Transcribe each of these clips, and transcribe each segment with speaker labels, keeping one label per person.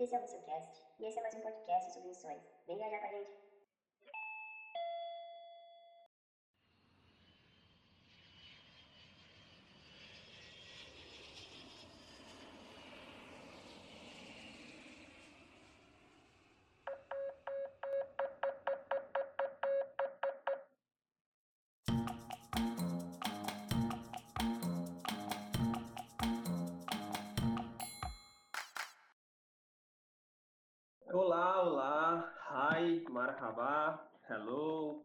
Speaker 1: Esse é o Missioncast e esse é mais um podcast sobre missões. Vem viajar com a gente.
Speaker 2: Hi, marhaba, hello.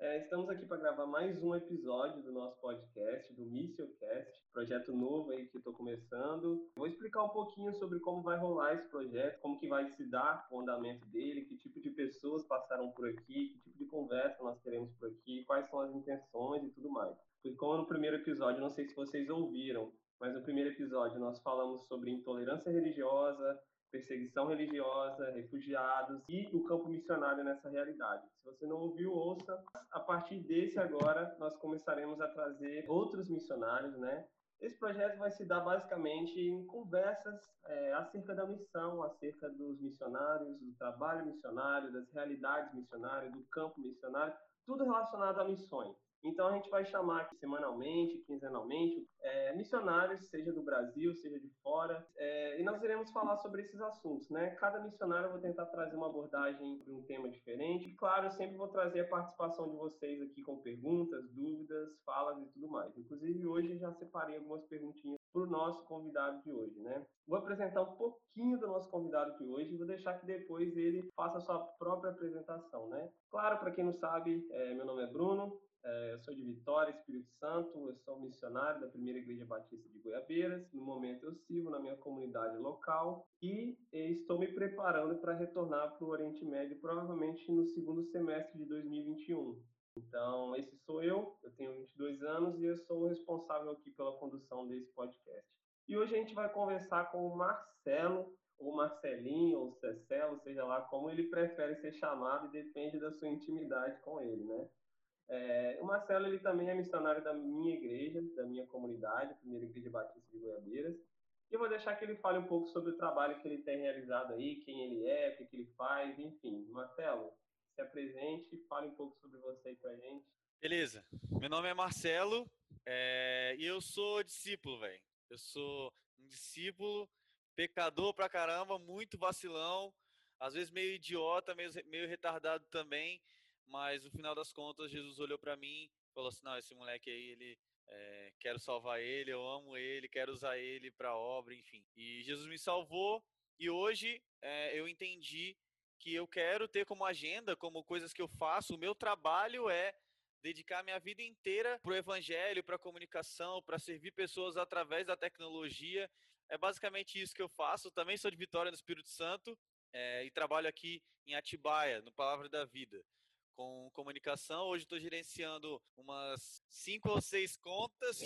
Speaker 2: É, estamos aqui para gravar mais um episódio do nosso podcast, do Missioncast, projeto novo aí que estou começando. Vou explicar um pouquinho sobre como vai rolar esse projeto, como que vai se dar o andamento dele, que tipo de pessoas passaram por aqui, que tipo de conversa nós teremos por aqui, quais são as intenções e tudo mais. Porque como no primeiro episódio, não sei se vocês ouviram, mas no primeiro episódio nós falamos sobre intolerância religiosa, perseguição religiosa, refugiados e o campo missionário nessa realidade. Se você não ouviu, ouça. A partir desse agora, nós começaremos a trazer outros missionários, né? Esse projeto vai se dar basicamente em conversas é, acerca da missão, acerca dos missionários, do trabalho missionário, das realidades missionárias, do campo missionário, tudo relacionado a missões. Então a gente vai chamar semanalmente, quinzenalmente, é, missionários, seja do Brasil, seja de fora, é, e nós iremos falar sobre esses assuntos, né? Cada missionário eu vou tentar trazer uma abordagem de um tema diferente. E claro, eu sempre vou trazer a participação de vocês aqui com perguntas, dúvidas, falas e tudo mais. Inclusive hoje já separei algumas perguntinhas para o nosso convidado de hoje, né? Vou apresentar um pouquinho do nosso convidado de hoje e vou deixar que depois ele faça a sua própria apresentação, né? Claro, para quem não sabe, é, meu nome é Bruno, eu sou de Vitória, Espírito Santo, eu sou missionário da Primeira Igreja Batista de Goiabeiras. No momento eu sirvo na minha comunidade local e estou me preparando para retornar para o Oriente Médio, provavelmente no segundo semestre de 2021. Então, esse sou eu, eu tenho 22 anos e eu sou o responsável aqui pela condução desse podcast. E hoje a gente vai conversar com o Marcelo, ou Marcelinho, ou Cecelo, seja lá como ele prefere ser chamado e depende da sua intimidade com ele, né? É, o Marcelo ele também é missionário da minha igreja, da minha comunidade, Primeira Igreja Batista de Goiabeiras. E eu vou deixar que ele fale um pouco sobre o trabalho que ele tem realizado aí, quem ele é, o que, que ele faz, enfim. Marcelo, se apresente e fale um pouco sobre você aí pra gente.
Speaker 3: Beleza. Meu nome é Marcelo é... e eu sou discípulo, velho. Eu sou um discípulo, pecador pra caramba, muito vacilão, às vezes meio idiota, meio, meio retardado também mas no final das contas Jesus olhou para mim falou assim: não, esse moleque aí, ele é, quero salvar ele, eu amo ele, quero usar ele para obra, enfim. E Jesus me salvou e hoje é, eu entendi que eu quero ter como agenda, como coisas que eu faço, o meu trabalho é dedicar minha vida inteira para o evangelho, para a comunicação, para servir pessoas através da tecnologia. É basicamente isso que eu faço. Também sou de Vitória do Espírito Santo é, e trabalho aqui em Atibaia, no Palavra da Vida com comunicação. Hoje estou gerenciando umas cinco ou seis contas.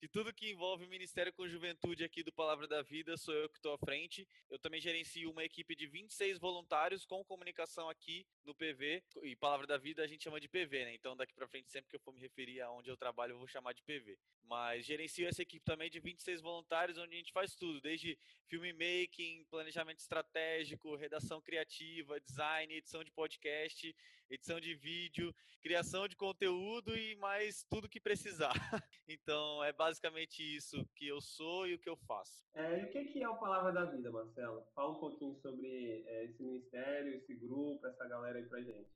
Speaker 3: de tudo que envolve o Ministério com Juventude aqui do Palavra da Vida, sou eu que estou à frente. Eu também gerencio uma equipe de 26 voluntários com comunicação aqui no PV. E Palavra da Vida a gente chama de PV, né? Então daqui para frente, sempre que eu for me referir a onde eu trabalho, eu vou chamar de PV. Mas gerencio essa equipe também de 26 voluntários, onde a gente faz tudo, desde filmmaking, planejamento estratégico, redação criativa, design, edição de podcast, edição de vídeo, criação de conteúdo e mais tudo que precisar. Então é basicamente isso que eu sou e o que eu faço.
Speaker 2: É, e o que é o Palavra da Vida, Marcelo? Fala um pouquinho sobre é, esse ministério, esse grupo, essa galera aí pra gente.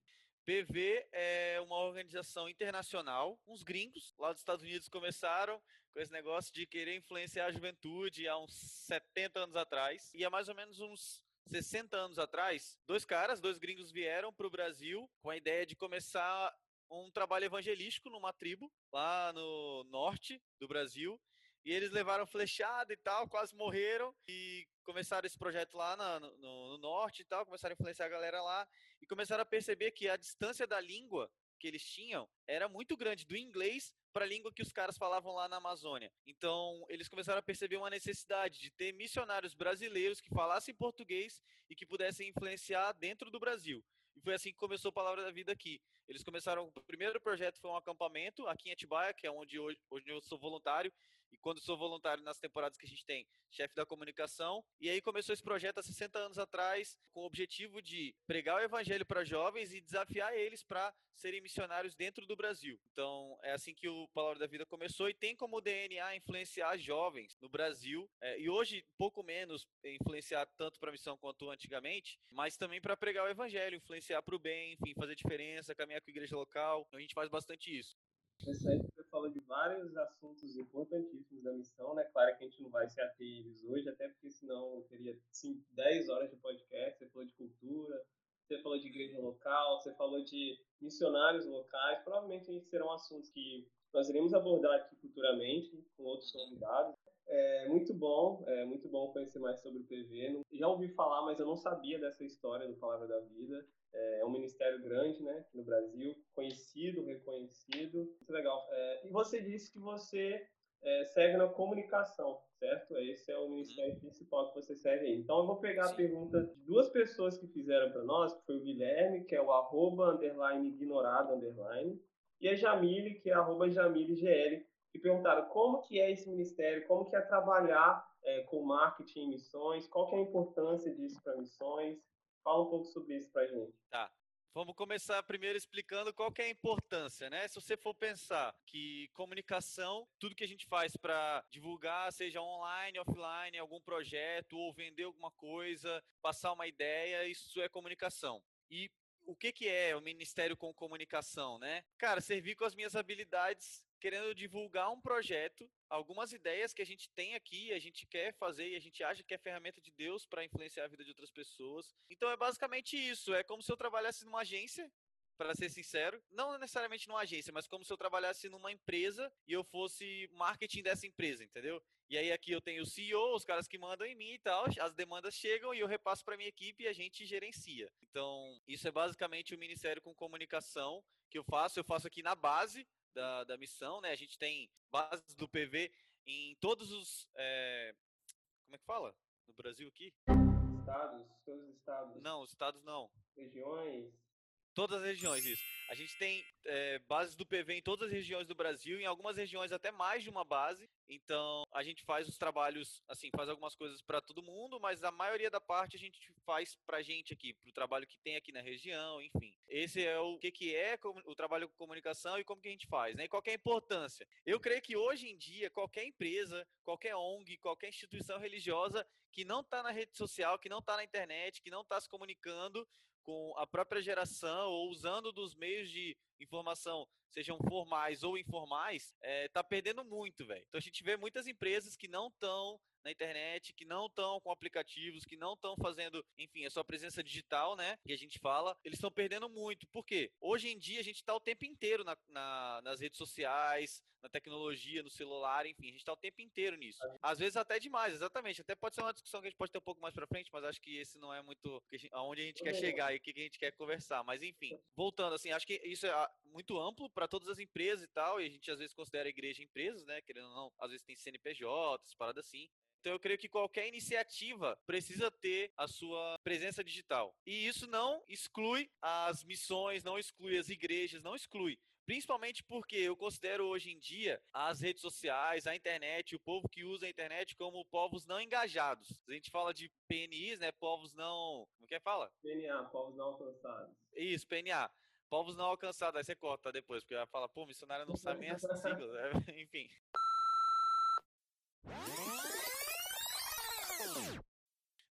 Speaker 3: PV é uma organização internacional. Uns gringos lá dos Estados Unidos começaram com esse negócio de querer influenciar a juventude há uns 70 anos atrás. E há mais ou menos uns 60 anos atrás, dois caras, dois gringos vieram para o Brasil com a ideia de começar um trabalho evangelístico numa tribo lá no norte do Brasil. E eles levaram flechada e tal, quase morreram. E começaram esse projeto lá no, no, no, norte e tal, começaram a influenciar a galera lá. E começaram a perceber que a distância da língua que eles tinham era muito grande, do inglês para a língua que os caras falavam lá na Amazônia. Então, eles começaram a perceber uma necessidade de ter missionários brasileiros que falassem português e que pudessem influenciar dentro do Brasil. E foi assim que começou a Palavra da Vida aqui. Eles começaram, o primeiro projeto foi um acampamento aqui em Atibaia, que é onde hoje, hoje eu sou voluntário, quando sou voluntário nas temporadas que a gente tem, chefe da comunicação. E aí começou esse projeto há 60 anos atrás, com o objetivo de pregar o evangelho para jovens e desafiar eles para serem missionários dentro do Brasil. Então, é assim que o Palavra da Vida começou e tem como DNA influenciar jovens no Brasil. É, e hoje, pouco menos influenciar tanto para a missão quanto antigamente, mas também para pregar o evangelho, influenciar para o bem, enfim, fazer diferença, caminhar com a igreja local. Então, a gente faz bastante isso.
Speaker 2: Interessante, você falou de vários assuntos importantíssimos da missão, né? Claro que a gente não vai se ater eles hoje, até porque senão teria 5, 10 horas de podcast. Você falou de cultura, você falou de igreja local, você falou de missionários locais. Provavelmente serão assuntos que nós iremos abordar aqui futuramente com outros convidados. É muito bom, é muito bom conhecer mais sobre o PV. Já ouvi falar, mas eu não sabia dessa história do Palavra da Vida. É um ministério grande, né, aqui no Brasil, conhecido, reconhecido. Muito legal. É, e você disse que você é, segue na comunicação, certo? Esse é o ministério principal que você segue aí. Então eu vou pegar Sim. a pergunta de duas pessoas que fizeram para nós, que foi o Guilherme, que é o arroba, underline, ignorado, underline, e a Jamile, que é arroba JamileGL, que perguntaram como que é esse ministério, como que é trabalhar é, com marketing e missões, qual que é a importância disso para missões. Fala um pouco sobre isso para a gente.
Speaker 3: Tá. Vamos começar primeiro explicando qual que é a importância, né? Se você for pensar que comunicação, tudo que a gente faz para divulgar, seja online, offline, algum projeto ou vender alguma coisa, passar uma ideia, isso é comunicação. E o que, que é o Ministério com Comunicação, né? Cara, servir com as minhas habilidades querendo divulgar um projeto, algumas ideias que a gente tem aqui, a gente quer fazer e a gente acha que é ferramenta de Deus para influenciar a vida de outras pessoas. Então é basicamente isso. É como se eu trabalhasse numa agência para ser sincero, não necessariamente numa agência, mas como se eu trabalhasse numa empresa e eu fosse marketing dessa empresa, entendeu? E aí aqui eu tenho o CEO, os caras que mandam em mim e tal, as demandas chegam e eu repasso para minha equipe e a gente gerencia. Então, isso é basicamente o Ministério com Comunicação que eu faço, eu faço aqui na base da, da missão, né? A gente tem bases do PV em todos os. É... Como é que fala? No Brasil aqui?
Speaker 2: Estados, todos os estados.
Speaker 3: Não, os estados não.
Speaker 2: Regiões.
Speaker 3: Todas as regiões, isso. A gente tem é, bases do PV em todas as regiões do Brasil, em algumas regiões até mais de uma base. Então, a gente faz os trabalhos, assim, faz algumas coisas para todo mundo, mas a maioria da parte a gente faz para gente aqui, para o trabalho que tem aqui na região, enfim. Esse é o que, que é o trabalho com comunicação e como que a gente faz, né? E qual é a importância? Eu creio que hoje em dia, qualquer empresa, qualquer ONG, qualquer instituição religiosa que não está na rede social, que não está na internet, que não está se comunicando, com a própria geração ou usando dos meios de informação, sejam formais ou informais, é, tá perdendo muito, velho. Então a gente vê muitas empresas que não estão na internet, que não estão com aplicativos, que não estão fazendo, enfim, a sua presença digital, né? Que a gente fala, eles estão perdendo muito. Por quê? Hoje em dia a gente está o tempo inteiro na, na, nas redes sociais, na tecnologia, no celular, enfim, a gente está o tempo inteiro nisso. Às vezes até demais, exatamente. Até pode ser uma discussão que a gente pode ter um pouco mais para frente, mas acho que esse não é muito aonde a gente quer chegar e o que a gente quer conversar. Mas enfim, voltando assim, acho que isso é muito amplo para todas as empresas e tal, e a gente às vezes considera a igreja empresas, né? Querendo ou não, às vezes tem CNPJs, paradas assim. Então eu creio que qualquer iniciativa precisa ter a sua presença digital. E isso não exclui as missões, não exclui as igrejas, não exclui. Principalmente porque eu considero hoje em dia as redes sociais, a internet, o povo que usa a internet como povos não engajados. A gente fala de PNIs, né? Povos não. Como que é fala?
Speaker 2: PNA, povos não alcançados.
Speaker 3: Isso, PNA. Povos não alcançados. Aí você corta depois, porque vai falar, pô, missionário não sabe nem essa sigla. Né? Enfim.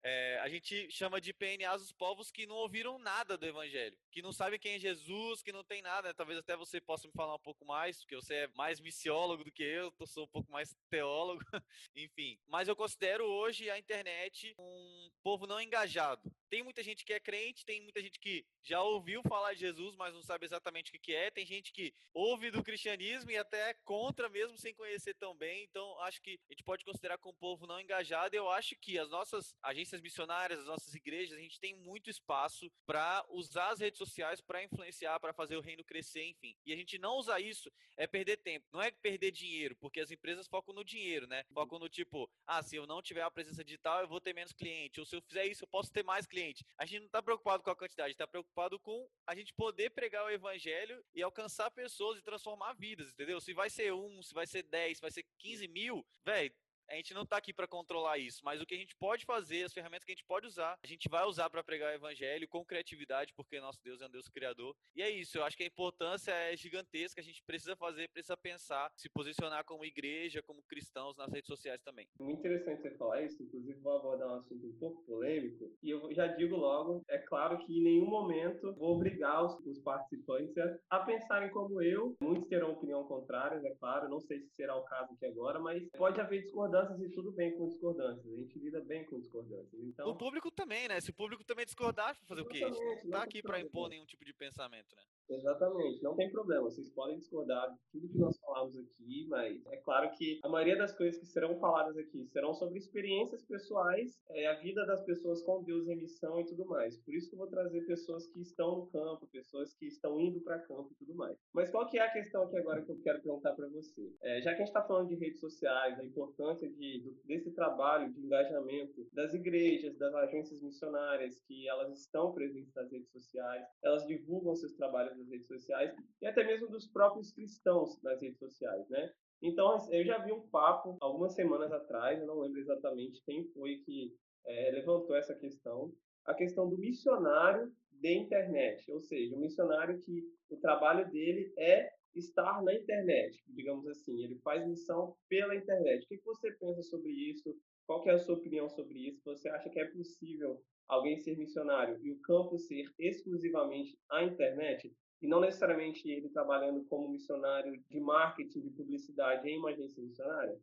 Speaker 3: É, a gente chama de PNAs os povos que não ouviram nada do evangelho, que não sabem quem é Jesus, que não tem nada. Né? Talvez até você possa me falar um pouco mais, porque você é mais missiólogo do que eu, eu sou um pouco mais teólogo, enfim. Mas eu considero hoje a internet um povo não engajado. Tem muita gente que é crente, tem muita gente que já ouviu falar de Jesus, mas não sabe exatamente o que é. Tem gente que ouve do cristianismo e até é contra mesmo sem conhecer tão bem. Então, acho que a gente pode considerar como um povo não engajado. Eu acho que as nossas agências missionárias, as nossas igrejas, a gente tem muito espaço para usar as redes sociais para influenciar, para fazer o reino crescer, enfim. E a gente não usar isso é perder tempo. Não é perder dinheiro, porque as empresas focam no dinheiro, né? Focam no tipo, ah, se eu não tiver a presença digital, eu vou ter menos cliente. Ou se eu fizer isso, eu posso ter mais cliente A gente não está preocupado com a quantidade, está preocupado com a gente poder pregar o evangelho e alcançar pessoas e transformar vidas, entendeu? Se vai ser um, se vai ser dez, se vai ser 15 mil, velho, a gente não está aqui para controlar isso, mas o que a gente pode fazer, as ferramentas que a gente pode usar, a gente vai usar para pregar o evangelho com criatividade, porque nosso Deus é um Deus criador. E é isso, eu acho que a importância é gigantesca, a gente precisa fazer, precisa pensar, se posicionar como igreja, como cristãos nas redes sociais também.
Speaker 2: Muito interessante você falar isso, inclusive vou abordar um assunto um pouco polêmico, e eu já digo logo, é claro que em nenhum momento vou obrigar os, os participantes a, a pensarem como eu, muitos terão opinião contrária, é claro, não sei se será o caso aqui agora, mas pode haver discordância discordâncias e tudo bem com discordâncias. A gente lida bem com discordâncias. Então...
Speaker 3: O público também, né? Se o público também discordar, fazer o quê? A gente não tá aqui para impor nenhum tipo de pensamento, né?
Speaker 2: Exatamente, não tem problema. Vocês podem discordar de tudo que nós falamos aqui, mas é claro que a maioria das coisas que serão faladas aqui serão sobre experiências pessoais, é, a vida das pessoas com Deus em missão e tudo mais. Por isso que eu vou trazer pessoas que estão no campo, pessoas que estão indo para campo e tudo mais. Mas qual que é a questão aqui agora que eu quero perguntar para você? É, já que a gente está falando de redes sociais, a importância de, desse trabalho de engajamento das igrejas, das agências missionárias, que elas estão presentes nas redes sociais, elas divulgam seus trabalhos nas redes sociais e até mesmo dos próprios cristãos nas redes sociais, né? Então, eu já vi um papo algumas semanas atrás, eu não lembro exatamente quem foi que é, levantou essa questão, a questão do missionário de internet, ou seja, o missionário que o trabalho dele é estar na internet, digamos assim, ele faz missão pela internet. O que você pensa sobre isso? Qual é a sua opinião sobre isso? Você acha que é possível alguém ser missionário e o campo ser exclusivamente a internet? e não necessariamente ele trabalhando como missionário de marketing, de publicidade em uma agência missionária?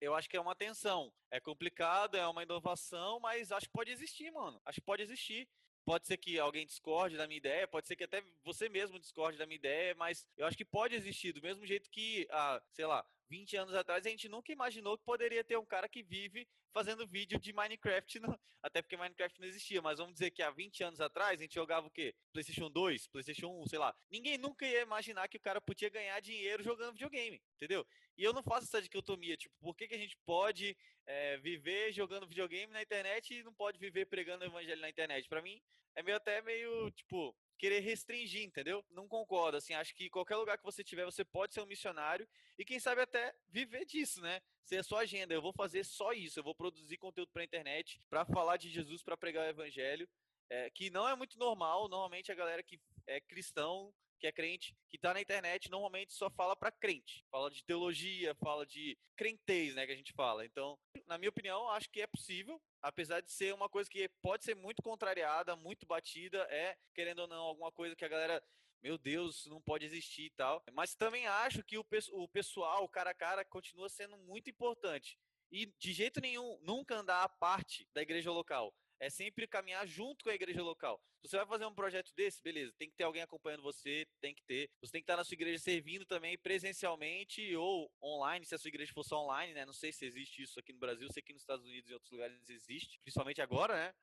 Speaker 3: Eu acho que é uma tensão. É complicado, é uma inovação, mas acho que pode existir, mano. Acho que pode existir. Pode ser que alguém discorde da minha ideia, pode ser que até você mesmo discorde da minha ideia, mas eu acho que pode existir, do mesmo jeito que, ah, sei lá, 20 anos atrás a gente nunca imaginou que poderia ter um cara que vive fazendo vídeo de Minecraft, no... até porque Minecraft não existia, mas vamos dizer que há 20 anos atrás a gente jogava o quê? PlayStation 2, PlayStation 1, sei lá. Ninguém nunca ia imaginar que o cara podia ganhar dinheiro jogando videogame, entendeu? E eu não faço essa dicotomia, tipo, por que, que a gente pode é, viver jogando videogame na internet e não pode viver pregando o evangelho na internet? Para mim, é meio até meio, tipo, querer restringir, entendeu? Não concordo, assim, acho que qualquer lugar que você tiver, você pode ser um missionário e quem sabe até viver disso, né? Ser a sua agenda, eu vou fazer só isso, eu vou produzir conteúdo para internet, para falar de Jesus, para pregar o evangelho, é, que não é muito normal, normalmente a galera que é cristão que é crente, que está na internet, normalmente só fala para crente. Fala de teologia, fala de crentez, né, que a gente fala. Então, na minha opinião, acho que é possível, apesar de ser uma coisa que pode ser muito contrariada, muito batida, é, querendo ou não, alguma coisa que a galera meu Deus, não pode existir e tal. Mas também acho que o, o pessoal, o cara a cara, continua sendo muito importante. E de jeito nenhum, nunca andar à parte da igreja local é sempre caminhar junto com a igreja local. Se você vai fazer um projeto desse, beleza, tem que ter alguém acompanhando você, tem que ter. Você tem que estar na sua igreja servindo também presencialmente ou online, se a sua igreja fosse online, né? Não sei se existe isso aqui no Brasil, sei que nos Estados Unidos e outros lugares existe, principalmente agora, né?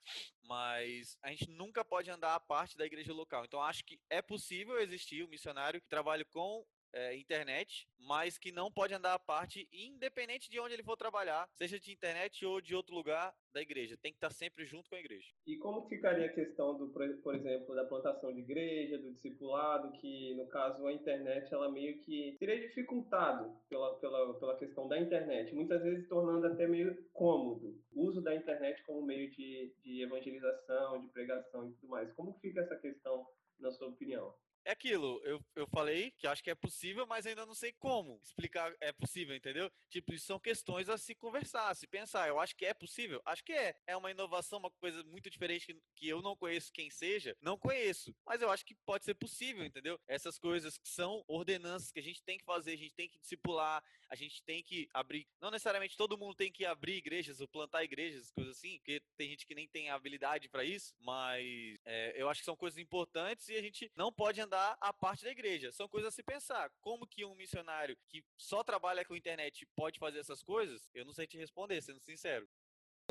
Speaker 3: Mas a gente nunca pode andar à parte da igreja local. Então acho que é possível existir um missionário que trabalhe com é, internet, mas que não pode andar à parte, independente de onde ele for trabalhar, seja de internet ou de outro lugar da igreja. Tem que estar sempre junto com a igreja.
Speaker 2: E como ficaria a questão do, por exemplo, da plantação de igreja, do discipulado, que no caso a internet ela meio que seria dificultado pela, pela, pela questão da internet, muitas vezes tornando até meio cômodo o uso da internet como meio de, de evangelização, de pregação e tudo mais. Como fica essa questão na sua opinião?
Speaker 3: É aquilo, eu, eu falei que acho que é possível, mas ainda não sei como explicar é possível, entendeu? Tipo, isso são questões a se conversar, a se pensar. Eu acho que é possível, acho que é. É uma inovação, uma coisa muito diferente que, que eu não conheço quem seja, não conheço, mas eu acho que pode ser possível, entendeu? Essas coisas que são ordenanças que a gente tem que fazer, a gente tem que discipular, a gente tem que abrir. Não necessariamente todo mundo tem que abrir igrejas ou plantar igrejas, coisas assim, porque tem gente que nem tem habilidade para isso, mas é, eu acho que são coisas importantes e a gente não pode andar ajudar a parte da igreja. São coisas a se pensar. Como que um missionário que só trabalha com internet pode fazer essas coisas? Eu não sei te responder, sendo sincero.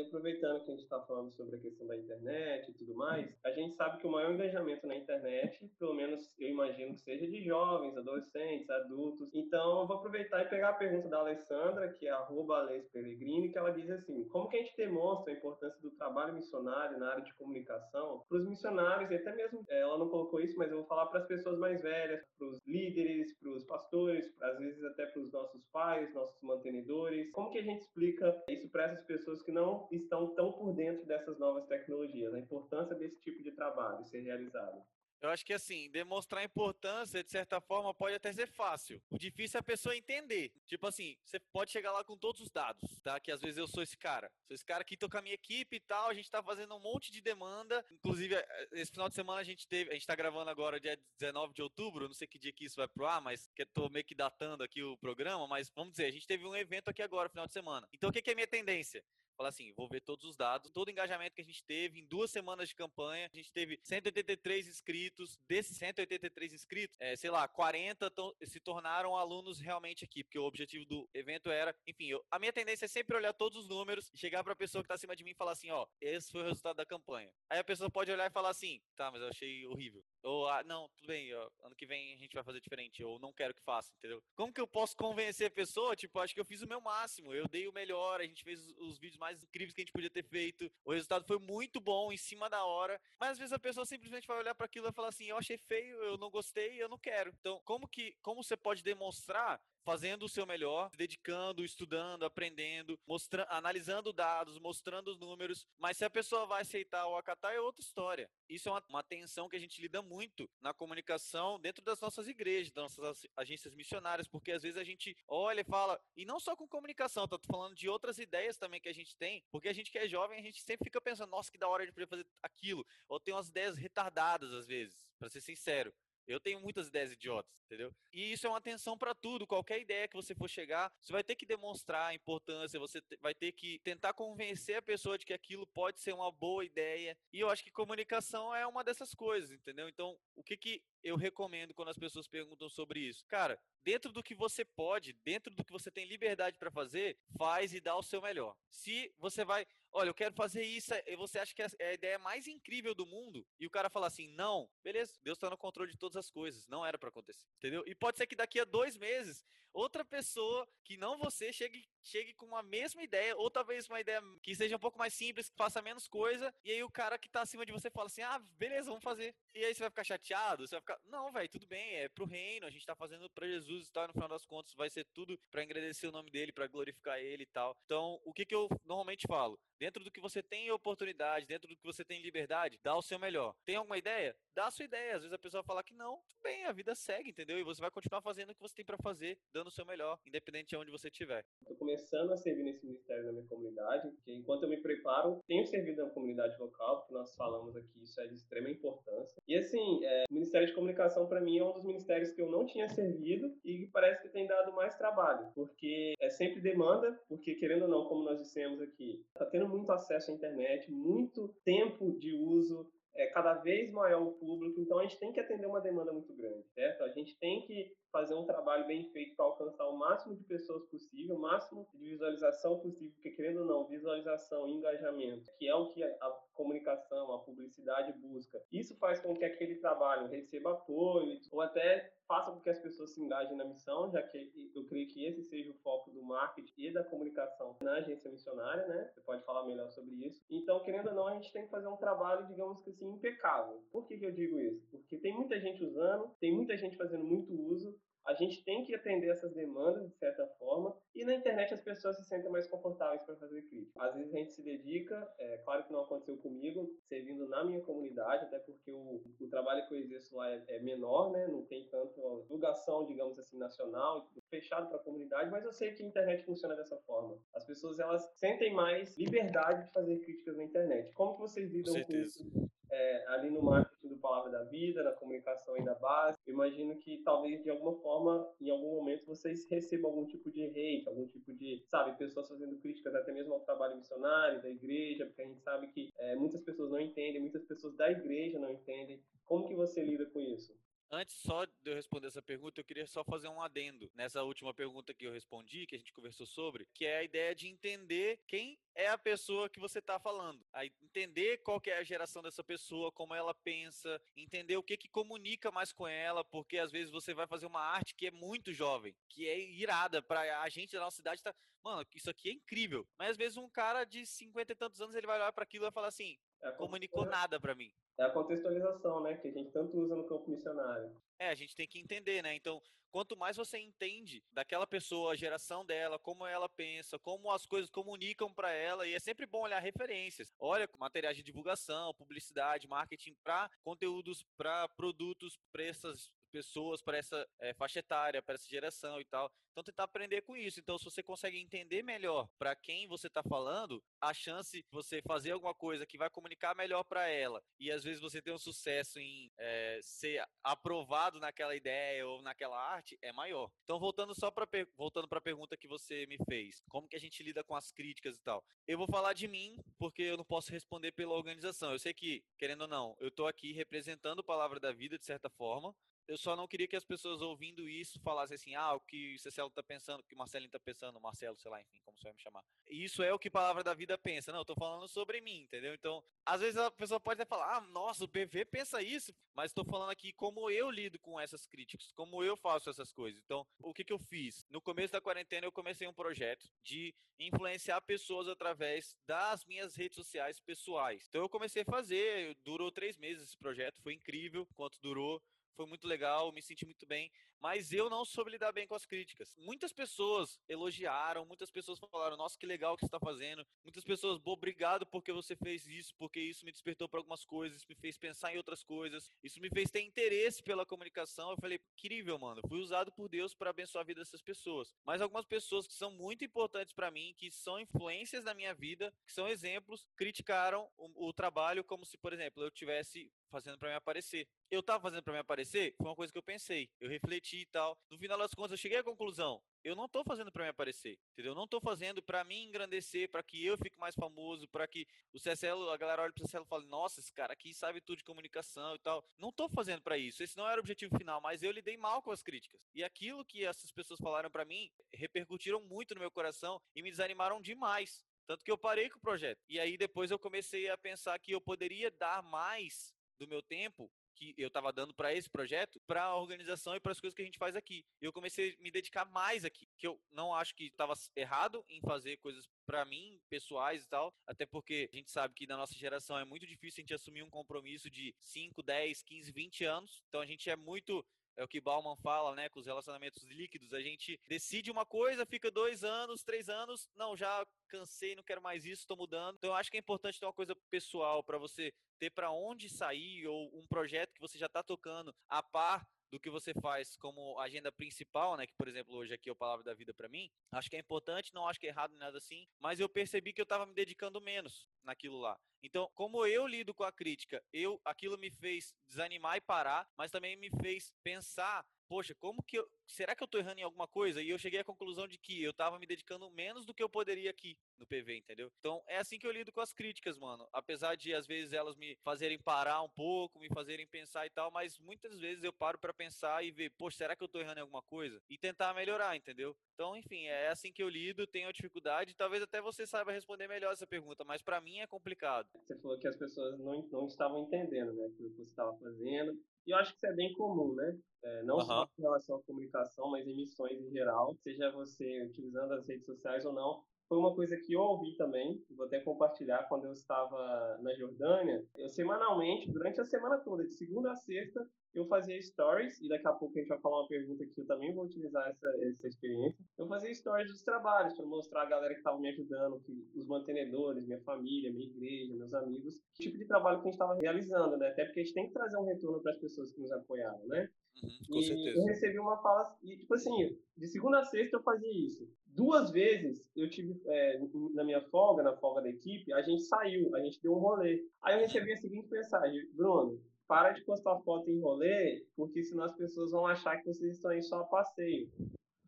Speaker 2: Aproveitando que a gente está falando sobre a questão da internet e tudo mais, a gente sabe que o maior engajamento na internet, pelo menos eu imagino que seja de jovens, adolescentes, adultos. Então, eu vou aproveitar e pegar a pergunta da Alessandra, que é arroba Pellegrini, que ela diz assim, como que a gente demonstra a importância do trabalho missionário na área de comunicação para os missionários, e até mesmo, eh, ela não colocou isso, mas eu vou falar para as pessoas mais velhas, para os líderes, para os pastores, às vezes até para os nossos pais, nossos mantenedores. Como que a gente explica isso para essas pessoas que não estão tão por dentro dessas novas tecnologias, a importância desse tipo de trabalho ser realizado?
Speaker 3: Eu acho que assim, demonstrar importância, de certa forma, pode até ser fácil. O difícil é a pessoa entender. Tipo assim, você pode chegar lá com todos os dados, tá? Que às vezes eu sou esse cara. Sou esse cara que tô com a minha equipe e tal, a gente tá fazendo um monte de demanda. Inclusive, eh, esse final de semana a gente teve, a gente tá gravando agora dia 19 de outubro, não sei que dia que isso vai pro ar, mas que tô meio que datando aqui o programa, mas vamos dizer, a gente teve um evento aqui agora, final de semana. Então o que, que é a minha tendência? Falar assim, vou ver todos os dados, todo o engajamento que a gente teve em duas semanas de campanha. A gente teve 183 inscritos. Desses 183 inscritos, é, sei lá, 40 se tornaram alunos realmente aqui, porque o objetivo do evento era, enfim, eu, a minha tendência é sempre olhar todos os números chegar para a pessoa que está acima de mim e falar assim, ó, esse foi o resultado da campanha. Aí a pessoa pode olhar e falar assim, tá, mas eu achei horrível. Ou, ah, não, tudo bem, ó, ano que vem a gente vai fazer diferente, ou não quero que faça, entendeu? Como que eu posso convencer a pessoa? Tipo, acho que eu fiz o meu máximo, eu dei o melhor, a gente fez os vídeos mais incríveis que a gente podia ter feito, o resultado foi muito bom, em cima da hora, mas às vezes a pessoa simplesmente vai olhar para aquilo e falar assim, eu achei feio, eu não gostei, eu não quero. Então, como que, como você pode demonstrar fazendo o seu melhor, se dedicando, estudando, aprendendo, mostrando, analisando dados, mostrando os números. Mas se a pessoa vai aceitar ou acatar é outra história. Isso é uma, uma tensão que a gente lida muito na comunicação dentro das nossas igrejas, das nossas agências missionárias, porque às vezes a gente olha e fala, e não só com comunicação, tá falando de outras ideias também que a gente tem, porque a gente que é jovem, a gente sempre fica pensando, nossa, que da hora de poder fazer aquilo, ou tem umas ideias retardadas às vezes, para ser sincero. Eu tenho muitas ideias idiotas, entendeu? E isso é uma atenção para tudo. Qualquer ideia que você for chegar, você vai ter que demonstrar a importância, você vai ter que tentar convencer a pessoa de que aquilo pode ser uma boa ideia. E eu acho que comunicação é uma dessas coisas, entendeu? Então, o que, que eu recomendo quando as pessoas perguntam sobre isso? Cara, dentro do que você pode, dentro do que você tem liberdade para fazer, faz e dá o seu melhor. Se você vai, olha, eu quero fazer isso, e você acha que é a ideia mais incrível do mundo, e o cara fala assim, não, beleza, Deus está no controle de todas as coisas, não era para acontecer, entendeu? E pode ser que daqui a dois meses, outra pessoa que não você chegue, chegue com a mesma ideia, ou talvez uma ideia que seja um pouco mais simples, que faça menos coisa, e aí o cara que tá acima de você fala assim, ah, beleza, vamos fazer. E aí você vai ficar chateado, você vai ficar, não, velho, tudo bem, é pro reino, a gente tá fazendo para Jesus e tal, no final das contas vai ser tudo para engrandecer o nome dele, para glorificar ele e tal. Então, o que que eu normalmente falo? Dentro do que você tem oportunidade, dentro do que você tem liberdade, dá o seu melhor. Tem alguma ideia? Dá a sua ideia. Às vezes a pessoa fala que não, tudo bem, a vida segue, entendeu? E você vai continuar fazendo o que você tem para fazer, dando o seu melhor, independente de onde você estiver.
Speaker 2: Estou começando a servir nesse ministério na minha comunidade, porque enquanto eu me preparo, tenho servido na comunidade local, porque nós falamos aqui, isso é de extrema importância. E assim, é, o Ministério de Comunicação para mim é um dos ministérios que eu não tinha servido e parece que tem dado mais trabalho, porque é sempre demanda, porque querendo ou não, como nós dissemos aqui, está tendo muito acesso à internet, muito tempo de uso, é cada vez maior o público, então a gente tem que atender uma demanda muito grande, certo? A gente tem que fazer um trabalho bem feito para alcançar o máximo de pessoas possível, o máximo de visualização possível, porque querendo ou não, visualização e engajamento, que é o que a comunicação, a publicidade busca. Isso faz com que aquele trabalho receba apoio ou até faça com que as pessoas se engajem na missão, já que eu creio que esse seja o foco do marketing e da comunicação na agência missionária, né? Você pode falar melhor sobre isso. Então, querendo ou não, a gente tem que fazer um trabalho, digamos que assim, impecável. Por que, que eu digo isso? Porque tem muita gente usando, tem muita gente fazendo muito uso, a gente tem que atender essas demandas de certa forma e na internet as pessoas se sentem mais confortáveis para fazer crítica. Às vezes a gente se dedica, é claro que não aconteceu comigo, servindo na minha comunidade, até porque o, o trabalho que eu exerço lá é, é menor, né? não tem tanto divulgação, digamos assim, nacional, fechado para a comunidade, mas eu sei que a internet funciona dessa forma. As pessoas elas sentem mais liberdade de fazer críticas na internet. Como que vocês lidam com, com isso? É, ali no marketing Palavra da Vida, na comunicação aí da base, imagino que talvez de alguma forma, em algum momento, vocês recebam algum tipo de hate, algum tipo de, sabe, pessoas fazendo críticas até mesmo ao trabalho missionário, da igreja, porque a gente sabe que é, muitas pessoas não entendem, muitas pessoas da igreja não entendem. Como que você lida com isso?
Speaker 3: Antes só de eu responder essa pergunta, eu queria só fazer um adendo nessa última pergunta que eu respondi, que a gente conversou sobre, que é a ideia de entender quem é a pessoa que você está falando. Aí entender qual que é a geração dessa pessoa, como ela pensa, entender o que que comunica mais com ela, porque às vezes você vai fazer uma arte que é muito jovem, que é irada para a gente da nossa cidade tá, mano, isso aqui é incrível. Mas às vezes um cara de 50 e tantos anos ele vai olhar para aquilo e vai falar assim: é comunicou nada para mim.
Speaker 2: É a contextualização, né, que a gente tanto usa no campo missionário.
Speaker 3: É, a gente tem que entender, né? Então, quanto mais você entende daquela pessoa, a geração dela, como ela pensa, como as coisas comunicam para ela, e é sempre bom olhar referências. Olha materiais de divulgação, publicidade, marketing para conteúdos, para produtos, para essas pessoas, para essa é, faixa etária, para essa geração e tal. Então, tentar aprender com isso. Então, se você consegue entender melhor para quem você está falando, a chance de você fazer alguma coisa que vai comunicar melhor para ela e às vezes você ter um sucesso em é, ser aprovado naquela ideia ou naquela arte é maior. Então, voltando só para voltando para a pergunta que você me fez, como que a gente lida com as críticas e tal? Eu vou falar de mim porque eu não posso responder pela organização. Eu sei que, querendo ou não, eu estou aqui representando a palavra da vida de certa forma, eu só não queria que as pessoas ouvindo isso falassem assim, ah, o que o Cecelo tá pensando, o que o Marcelinho tá pensando, Marcelo, sei lá, enfim, como você vai me chamar. Isso é o que Palavra da Vida pensa. Não, eu tô falando sobre mim, entendeu? Então, às vezes a pessoa pode até falar, ah, nossa, o PV pensa isso, mas estou falando aqui como eu lido com essas críticas, como eu faço essas coisas. Então, o que que eu fiz? No começo da quarentena, eu comecei um projeto de influenciar pessoas através das minhas redes sociais pessoais. Então, eu comecei a fazer, durou três meses esse projeto, foi incrível quanto durou foi muito legal, me senti muito bem, mas eu não soube lidar bem com as críticas. Muitas pessoas elogiaram, muitas pessoas falaram: "Nossa, que legal que você está fazendo". Muitas pessoas: "Obrigado porque você fez isso, porque isso me despertou para algumas coisas, me fez pensar em outras coisas, isso me fez ter interesse pela comunicação". Eu falei: "Incrível, mano. Fui usado por Deus para abençoar a vida dessas pessoas". Mas algumas pessoas que são muito importantes para mim, que são influências na minha vida, que são exemplos, criticaram o, o trabalho como se, por exemplo, eu tivesse fazendo para me aparecer. Eu tava fazendo para me aparecer? Foi uma coisa que eu pensei. Eu refleti e tal. No final das contas, eu cheguei à conclusão. Eu não tô fazendo para me aparecer, entendeu? Eu não tô fazendo para me engrandecer, para que eu fique mais famoso, para que o CSL, a galera olhe pro CSL e fale, nossa, esse cara aqui sabe tudo de comunicação e tal. Não tô fazendo para isso. Esse não era o objetivo final, mas eu lidei mal com as críticas. E aquilo que essas pessoas falaram para mim repercutiram muito no meu coração e me desanimaram demais. Tanto que eu parei com o projeto. E aí depois eu comecei a pensar que eu poderia dar mais do meu tempo que eu estava dando para esse projeto, para a organização e para as coisas que a gente faz aqui. Eu comecei a me dedicar mais aqui, que eu não acho que estava errado em fazer coisas para mim, pessoais e tal, até porque a gente sabe que na nossa geração é muito difícil a gente assumir um compromisso de 5, 10, 15, 20 anos. Então a gente é muito é o que Bauman fala, né, com os relacionamentos líquidos. A gente decide uma coisa, fica dois anos, três anos, não, já cansei, não quero mais isso, estou mudando. Então, eu acho que é importante ter uma coisa pessoal para você ter para onde sair ou um projeto que você já está tocando a par do que você faz como agenda principal, né? Que, por exemplo, hoje aqui é o Palavra da Vida para mim. Acho que é importante, não acho que é errado nada assim, mas eu percebi que eu estava me dedicando menos naquilo lá. Então, como eu lido com a crítica, eu aquilo me fez desanimar e parar, mas também me fez pensar poxa, como que eu, será que eu tô errando em alguma coisa? E eu cheguei à conclusão de que eu tava me dedicando menos do que eu poderia aqui no PV, entendeu? Então é assim que eu lido com as críticas, mano. Apesar de às vezes elas me fazerem parar um pouco, me fazerem pensar e tal, mas muitas vezes eu paro para pensar e ver, poxa, será que eu tô errando em alguma coisa? E tentar melhorar, entendeu? Então, enfim, é assim que eu lido, tenho dificuldade, talvez até você saiba responder melhor essa pergunta, mas para mim é complicado.
Speaker 2: Você falou que as pessoas não, não estavam entendendo, né, o que você estava fazendo, e eu acho que isso é bem comum, né? É, não uhum. só em relação à comunicação, mas em missões em geral, seja você utilizando as redes sociais ou não. Foi uma coisa que eu ouvi também, vou até compartilhar quando eu estava na Jordânia. Eu semanalmente, durante a semana toda, de segunda a sexta, eu fazia stories, e daqui a pouco a gente vai falar uma pergunta que eu também vou utilizar essa, essa experiência. Eu fazia stories dos trabalhos, para mostrar a galera que estava me ajudando, que, os mantenedores, minha família, minha igreja, meus amigos, que tipo de trabalho que a gente estava realizando, né? Até porque a gente tem que trazer um retorno para as pessoas que nos apoiaram, né?
Speaker 3: Uhum, com
Speaker 2: e
Speaker 3: certeza.
Speaker 2: eu recebi uma fala, e tipo assim, de segunda a sexta eu fazia isso. Duas vezes eu tive, é, na minha folga, na folga da equipe, a gente saiu, a gente deu um rolê. Aí eu recebi a seguinte mensagem, Bruno, para de postar foto em rolê, porque senão as pessoas vão achar que vocês estão aí só a passeio.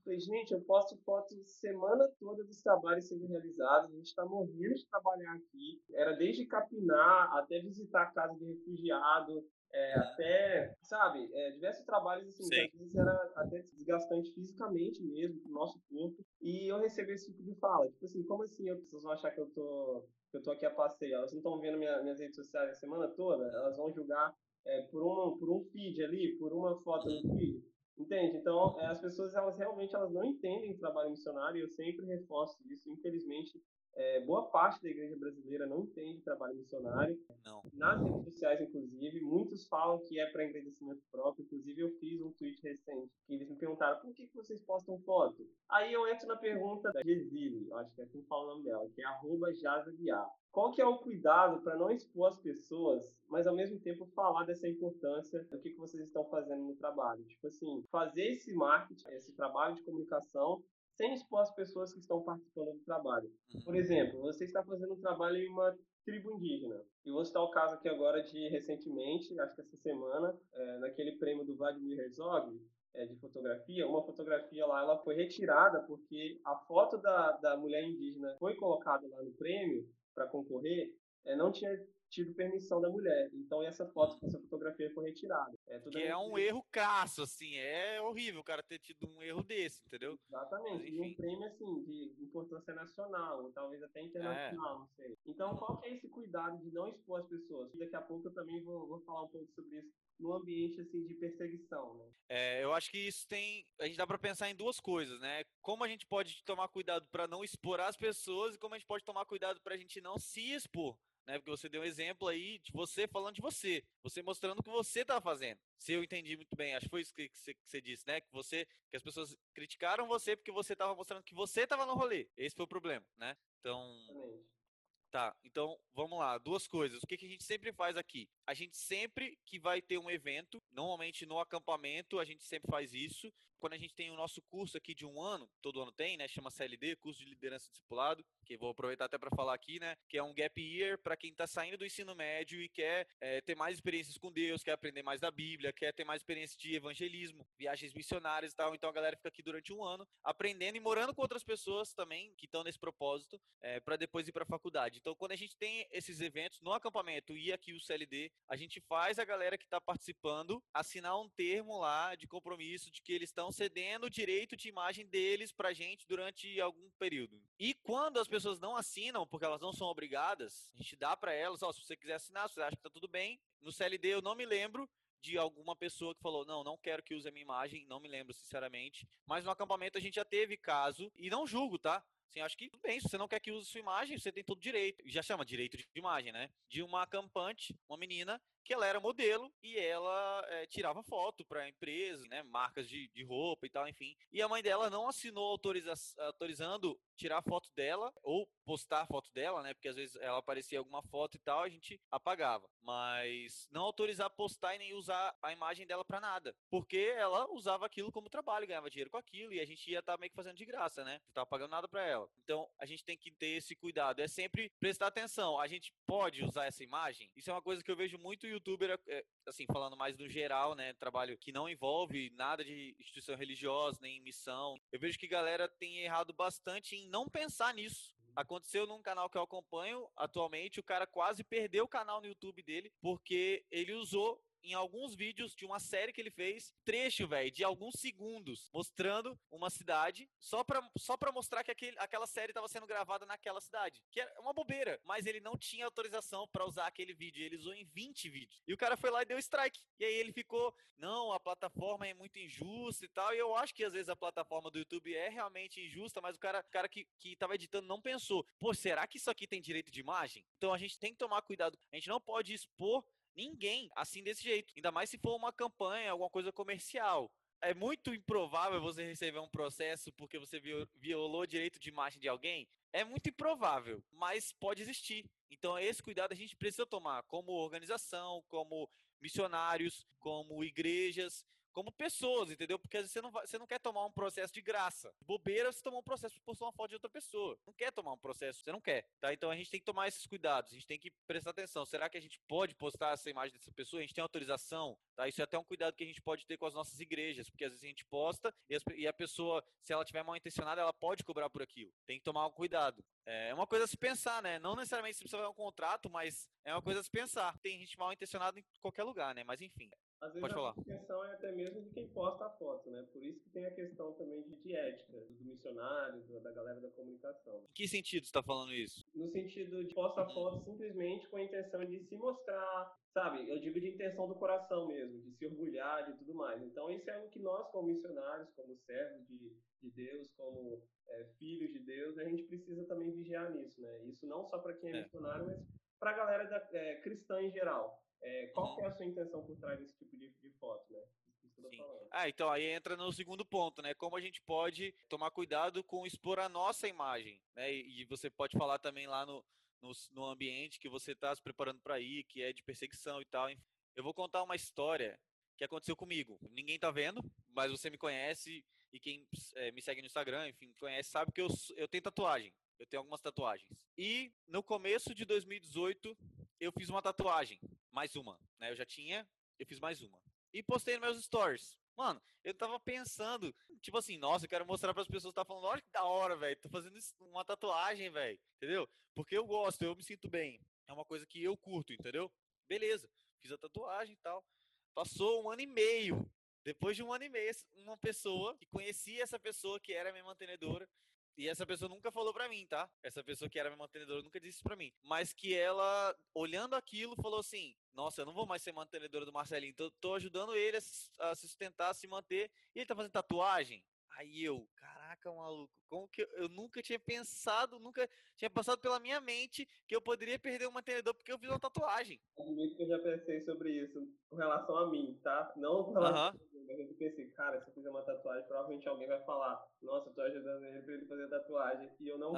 Speaker 2: Falei, gente, eu posto fotos semana toda dos trabalhos sendo realizados, a gente está morrendo de trabalhar aqui. Era desde capinar até visitar a casa de refugiado, é, até, sabe, é, diversos trabalhos assim, que às vezes era até desgastante fisicamente mesmo, pro nosso corpo. E eu recebi esse tipo de fala, tipo assim, como assim as pessoas vão achar que eu tô, que eu tô aqui a passeio? Elas não estão vendo minha, minhas redes sociais a semana toda? Elas vão julgar é, por, um, por um feed ali, por uma foto no feed? Entende? Então, é, as pessoas, elas realmente elas não entendem o trabalho missionário, e eu sempre reforço isso. Infelizmente, é, boa parte da igreja brasileira não entende trabalho missionário.
Speaker 3: Não.
Speaker 2: Nas redes sociais, inclusive, muitos falam que é para engrandecimento próprio. Inclusive, eu fiz um tweet recente que eles me perguntaram por que, que vocês postam foto? Aí eu entro na pergunta da Gesile, acho que é assim que fala o nome dela, que é arroba Jazaguiar. Qual que é o cuidado para não expor as pessoas, mas ao mesmo tempo falar dessa importância do que, que vocês estão fazendo no trabalho? Tipo assim, fazer esse marketing, esse trabalho de comunicação sem expor as pessoas que estão participando do trabalho. Por
Speaker 3: Uhum.
Speaker 2: exemplo, você está fazendo um trabalho em uma tribo indígena. E vou citar o caso aqui agora de recentemente, acho que essa semana, é, naquele prêmio do Vladimir Herzog, é, de fotografia, uma fotografia lá ela foi retirada porque a foto da, da mulher indígena foi colocada lá no prêmio para concorrer, é, não tinha tido permissão da mulher. Então essa foto, essa fotografia foi retirada. É,
Speaker 3: Que é um erro crasso, assim, é horrível o cara ter tido um erro desse, entendeu?
Speaker 2: Exatamente.
Speaker 3: Mas,
Speaker 2: E um prêmio, assim, de importância nacional, ou talvez até internacional, não sei. Então, qual que é esse cuidado de não expor as pessoas? Daqui a pouco eu também vou, vou falar um pouco sobre isso no ambiente, assim, de perseguição, né?
Speaker 3: É, eu acho que isso tem. A gente dá pra pensar em duas coisas, né? Como a gente pode tomar cuidado pra não expor as pessoas e como a gente pode tomar cuidado pra gente não se expor. Né? Porque você deu um exemplo aí de você falando de você, você mostrando o que você tá fazendo. Se eu entendi muito bem, acho que foi isso que você, que você disse, né? Que você, que as pessoas criticaram você porque você tava mostrando que você tava no rolê. Esse foi o problema, né? Então,
Speaker 2: Exatamente.
Speaker 3: Tá, então vamos lá, duas coisas. O que, que a gente sempre faz aqui? A gente sempre que vai ter um evento, normalmente no acampamento, a gente sempre faz isso. Quando a gente tem o nosso curso aqui de um ano, todo ano tem, né? Chama CLD, curso de liderança discipulado, que vou aproveitar até para falar aqui, né? Que é um gap year para quem está saindo do ensino médio e quer é, ter mais experiências com Deus, quer aprender mais da Bíblia, quer ter mais experiência de evangelismo, viagens missionárias e tal. Então a galera fica aqui durante um ano aprendendo e morando com outras pessoas também que estão nesse propósito é, para depois ir para a faculdade. Então, quando a gente tem esses eventos no acampamento e aqui o CLD, a gente faz a galera que está participando assinar um termo lá de compromisso de que eles estão cedendo o direito de imagem deles para a gente durante algum período. E quando as pessoas não assinam, porque elas não são obrigadas, a gente dá para elas, ó, se você quiser assinar, se você acha que está tudo bem. No CLD eu não me lembro de alguma pessoa que falou: não, não quero que use a minha imagem, não me lembro sinceramente. Mas no acampamento a gente já teve caso, e não julgo, tá? Assim, acho que tudo bem, se você não quer que use sua imagem, você tem todo direito. Já chama direito de imagem, né? De uma acampante, uma menina, que ela era modelo e ela é, tirava foto para empresas, né? Marcas de, de roupa e tal, enfim. E a mãe dela não assinou autoriza autorizando tirar foto dela ou postar foto dela, né? Porque às vezes ela aparecia alguma foto e tal, a gente apagava. Mas não autorizar postar e nem usar a imagem dela para nada. Porque ela usava aquilo como trabalho, ganhava dinheiro com aquilo e a gente ia estar tá meio que fazendo de graça, né? Não tava pagando nada para ela. Então a gente tem que ter esse cuidado. É sempre prestar atenção. A gente pode usar essa imagem? Isso é uma coisa que eu vejo muito youtuber, é, assim, falando mais no geral, né? Trabalho que não envolve nada de instituição religiosa, nem missão. Eu vejo que galera tem errado bastante em não pensar nisso. Aconteceu num canal que eu acompanho atualmente, o cara quase perdeu o canal no YouTube dele porque ele usou em alguns vídeos de uma série que ele fez, trecho, velho, de alguns segundos, mostrando uma cidade, só pra, só pra mostrar que aquele, aquela série tava sendo gravada naquela cidade. Que é uma bobeira, mas ele não tinha autorização para usar aquele vídeo, ele usou em 20 vídeos. E o cara foi lá e deu strike. E aí ele ficou, não, a plataforma é muito injusta e tal, e eu acho que às vezes a plataforma do YouTube é realmente injusta, mas o cara, o cara que, que tava editando não pensou, pô, será que isso aqui tem direito de imagem? Então a gente tem que tomar cuidado, a gente não pode expor ninguém assim desse jeito. Ainda mais se for uma campanha, alguma coisa comercial. É muito improvável você receber um processo porque você violou o direito de imagem de alguém. É muito improvável, mas pode existir. Então, esse cuidado a gente precisa tomar como organização, como missionários, como igrejas, como pessoas, entendeu? Porque às vezes você não, vai, você não quer tomar um processo de graça. Bobeira, você tomar um processo por postar uma foto de outra pessoa. Não quer tomar um processo, você não quer, tá? Então a gente tem que tomar esses cuidados, a gente tem que prestar atenção. Será que a gente pode postar essa imagem dessa pessoa? A gente tem autorização, tá? Isso é até um cuidado que a gente pode ter com as nossas igrejas, porque às vezes a gente posta e, as, e a pessoa, se ela tiver mal intencionada, ela pode cobrar por aquilo. Tem que tomar um cuidado. É uma coisa a se pensar, né? Não necessariamente se precisa fazer um contrato, mas é uma coisa a se pensar. Tem gente mal intencionada em qualquer lugar, né? Mas enfim.
Speaker 2: Às vezes
Speaker 3: Pode
Speaker 2: a
Speaker 3: falar.
Speaker 2: intenção é até mesmo de quem posta a foto, né? Por isso que tem a questão também de, de ética, do missionário, do- da galera da comunicação.
Speaker 3: Em que sentido você está falando isso?
Speaker 2: No sentido de posta a foto simplesmente com a intenção de se mostrar, sabe? Eu digo de intenção do coração mesmo, de se orgulhar de tudo mais. Então isso é algo que nós, como missionários, como servos de, de Deus, como é, filhos de Deus, a gente precisa também vigiar nisso, né? Isso não só para quem é,
Speaker 3: É.
Speaker 2: missionário, mas para a galera da, é, cristã em geral. É, qual
Speaker 3: Uhum.
Speaker 2: que é a sua intenção por trás desse tipo de, de foto, né?
Speaker 3: Ah, então aí entra no segundo ponto, né? Como a gente pode tomar cuidado com expor a nossa imagem, né? E, e você pode falar também lá no, no, no ambiente que você está se preparando para ir, que é de perseguição e tal. Eu vou contar uma história que aconteceu comigo. Ninguém tá vendo, mas você me conhece e quem eh, me segue no Instagram, enfim, conhece, sabe que eu, eu tenho tatuagem. Eu tenho algumas tatuagens. E no começo de 2018, eu fiz uma tatuagem. Mais uma, né? Eu já tinha, eu fiz mais uma. E postei nos meus stories. Mano, eu tava pensando, tipo assim, nossa, eu quero mostrar para as pessoas que tá falando, olha que da hora, velho, tô fazendo uma tatuagem, velho, entendeu? Porque eu gosto, eu me sinto bem. É uma coisa que eu curto, entendeu? Beleza, fiz a tatuagem e tal. Passou um ano e meio. Depois de um ano e meio, uma pessoa que conhecia essa pessoa que era minha mantenedora, e essa pessoa nunca falou pra mim, tá? Essa pessoa que era minha mantenedora nunca disse isso pra mim. Mas que ela, olhando aquilo, falou assim: Nossa, eu não vou mais ser mantenedora do Marcelinho, tô, tô ajudando ele a a sustentar, a se manter. E ele tá fazendo tatuagem. Aí eu, caraca, maluco, como que eu, eu nunca tinha pensado, nunca tinha passado pela minha mente que eu poderia perder um mantenedor porque eu fiz uma tatuagem.
Speaker 2: Admito que eu já pensei sobre isso com relação a mim, tá? Não com relação a mim, eu pensei, cara, se eu fizer uma tatuagem, provavelmente alguém vai falar, nossa, eu tô ajudando ele pra ele fazer tatuagem. E eu não.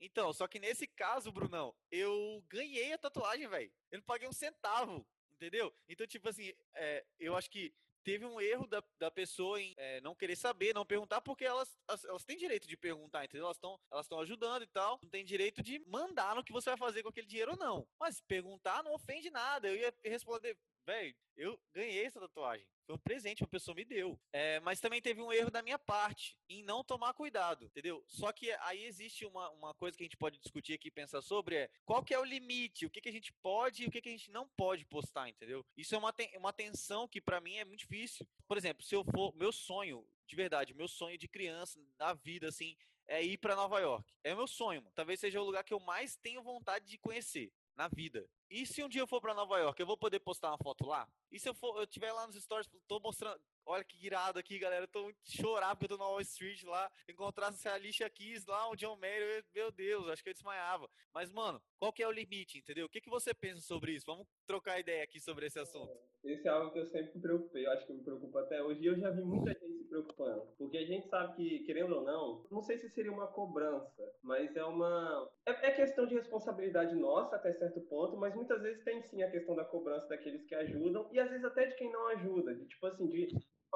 Speaker 3: Então, só que nesse caso, Brunão, eu ganhei a tatuagem, velho. Eu não paguei um centavo, entendeu? Então, tipo assim, é, eu acho que teve um erro da, da pessoa em é, não querer saber, não perguntar, porque elas, elas, elas têm direito de perguntar, entendeu? Elas estão elas ajudando e tal. Não tem direito de mandar no que você vai fazer com aquele dinheiro ou não. Mas perguntar não ofende nada. Eu ia responder, velho, eu ganhei essa tatuagem. Foi um presente que a pessoa me deu. É, mas também teve um erro da minha parte em não tomar cuidado, entendeu? Só que aí existe uma, uma coisa que a gente pode discutir aqui e pensar sobre é qual que é o limite, o que, que a gente pode e o que, que a gente não pode postar, entendeu? Isso é uma, uma tensão que pra mim é muito difícil. Por exemplo, se eu for, meu sonho, de verdade, meu sonho de criança, da vida, assim, é ir pra Nova York. É meu sonho, mano. Talvez seja o lugar que eu mais tenho vontade de conhecer na vida. E se um dia eu for pra Nova York, eu vou poder postar uma foto lá? E se eu for, eu tiver lá nos stories, tô mostrando, olha que irado aqui, galera, eu tô chorar porque eu tô na Wall Street lá, encontrasse a Alicia Keys lá, o John Mayer, eu- meu Deus, acho que eu desmaiava. Mas, mano, qual que é o limite, entendeu? O que, que você pensa sobre isso? Vamos trocar ideia aqui sobre esse assunto.
Speaker 2: Esse é algo que eu sempre me preocupei, eu acho que me preocupo até hoje, e eu já vi muita gente se preocupando. Porque a gente sabe que, querendo ou não, não sei se seria uma cobrança, mas é uma. É, é questão de responsabilidade nossa até certo ponto, mas muitas vezes tem sim a questão da cobrança daqueles que ajudam, e às vezes até de quem não ajuda, de tipo assim, de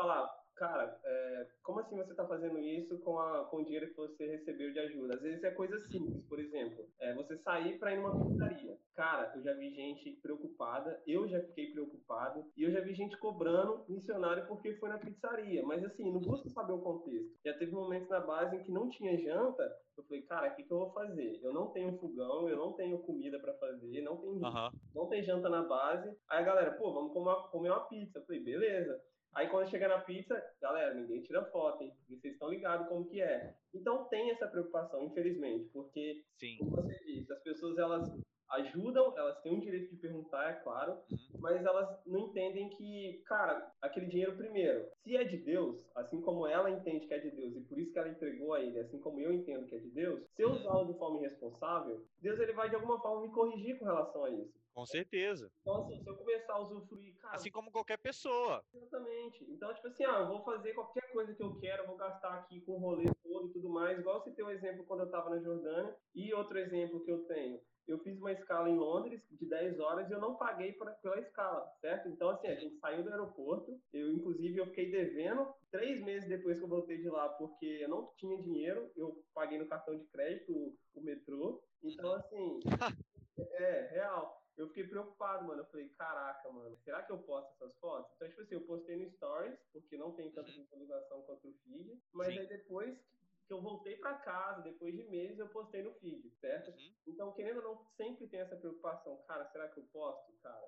Speaker 2: falar, cara, é, como assim você está fazendo isso com, a, com o dinheiro que você recebeu de ajuda? Às vezes é coisa simples, por exemplo, é você sair para ir numa pizzaria. Cara, eu já vi gente preocupada, eu já fiquei preocupado, e eu já vi gente cobrando missionário porque foi na pizzaria. Mas assim, não busca saber o contexto. Já teve momentos na base em que não tinha janta, eu falei, cara, o que, que eu vou fazer? Eu não tenho fogão, eu não tenho comida para fazer, não tem
Speaker 3: Aham.
Speaker 2: não tem janta na base. Aí a galera, pô, vamos comer uma, comer uma pizza. Eu falei, beleza. Aí quando chega na pizza, galera, ninguém tira foto, hein? Vocês estão ligados como que é. Então tem essa preocupação, infelizmente, porque,
Speaker 3: Sim.
Speaker 2: como você disse, as pessoas elas ajudam, elas têm o direito de perguntar, é claro,
Speaker 3: Uhum.
Speaker 2: mas elas não entendem que, cara, aquele dinheiro primeiro, se é de Deus, assim como ela entende que é de Deus e por isso que ela entregou a ele, assim como eu entendo que é de Deus, se eu usá-lo de forma irresponsável, Deus ele vai de alguma forma me corrigir com relação a isso.
Speaker 3: Com certeza.
Speaker 2: Então, assim, se eu começar a usufruir, cara,
Speaker 3: Assim como qualquer pessoa.
Speaker 2: exatamente. Então, tipo assim, ah, eu vou fazer qualquer coisa que eu quero, eu vou gastar aqui com o rolê todo e tudo mais. Igual você tem um exemplo quando eu tava na Jordânia. E outro exemplo que eu tenho eu fiz uma escala em Londres de 10 horas e eu não paguei pra, pela escala, certo? Então, assim, a gente saiu do aeroporto, eu, inclusive, eu fiquei devendo três meses depois que eu voltei de lá, porque eu não tinha dinheiro, eu paguei no cartão de crédito o, o metrô. Então, assim, é, real. Eu fiquei preocupado, mano. Eu falei, caraca, mano, será que eu posto essas fotos? Então, tipo assim, eu postei no Stories, porque não tem tanta
Speaker 3: Uhum.
Speaker 2: visualização quanto o feed, mas
Speaker 3: Sim.
Speaker 2: aí depois que eu voltei pra casa, depois de meses, eu postei no feed, certo?
Speaker 3: Uhum,
Speaker 2: Então, querendo ou não, sempre tem essa preocupação. Cara, será que eu posto, cara?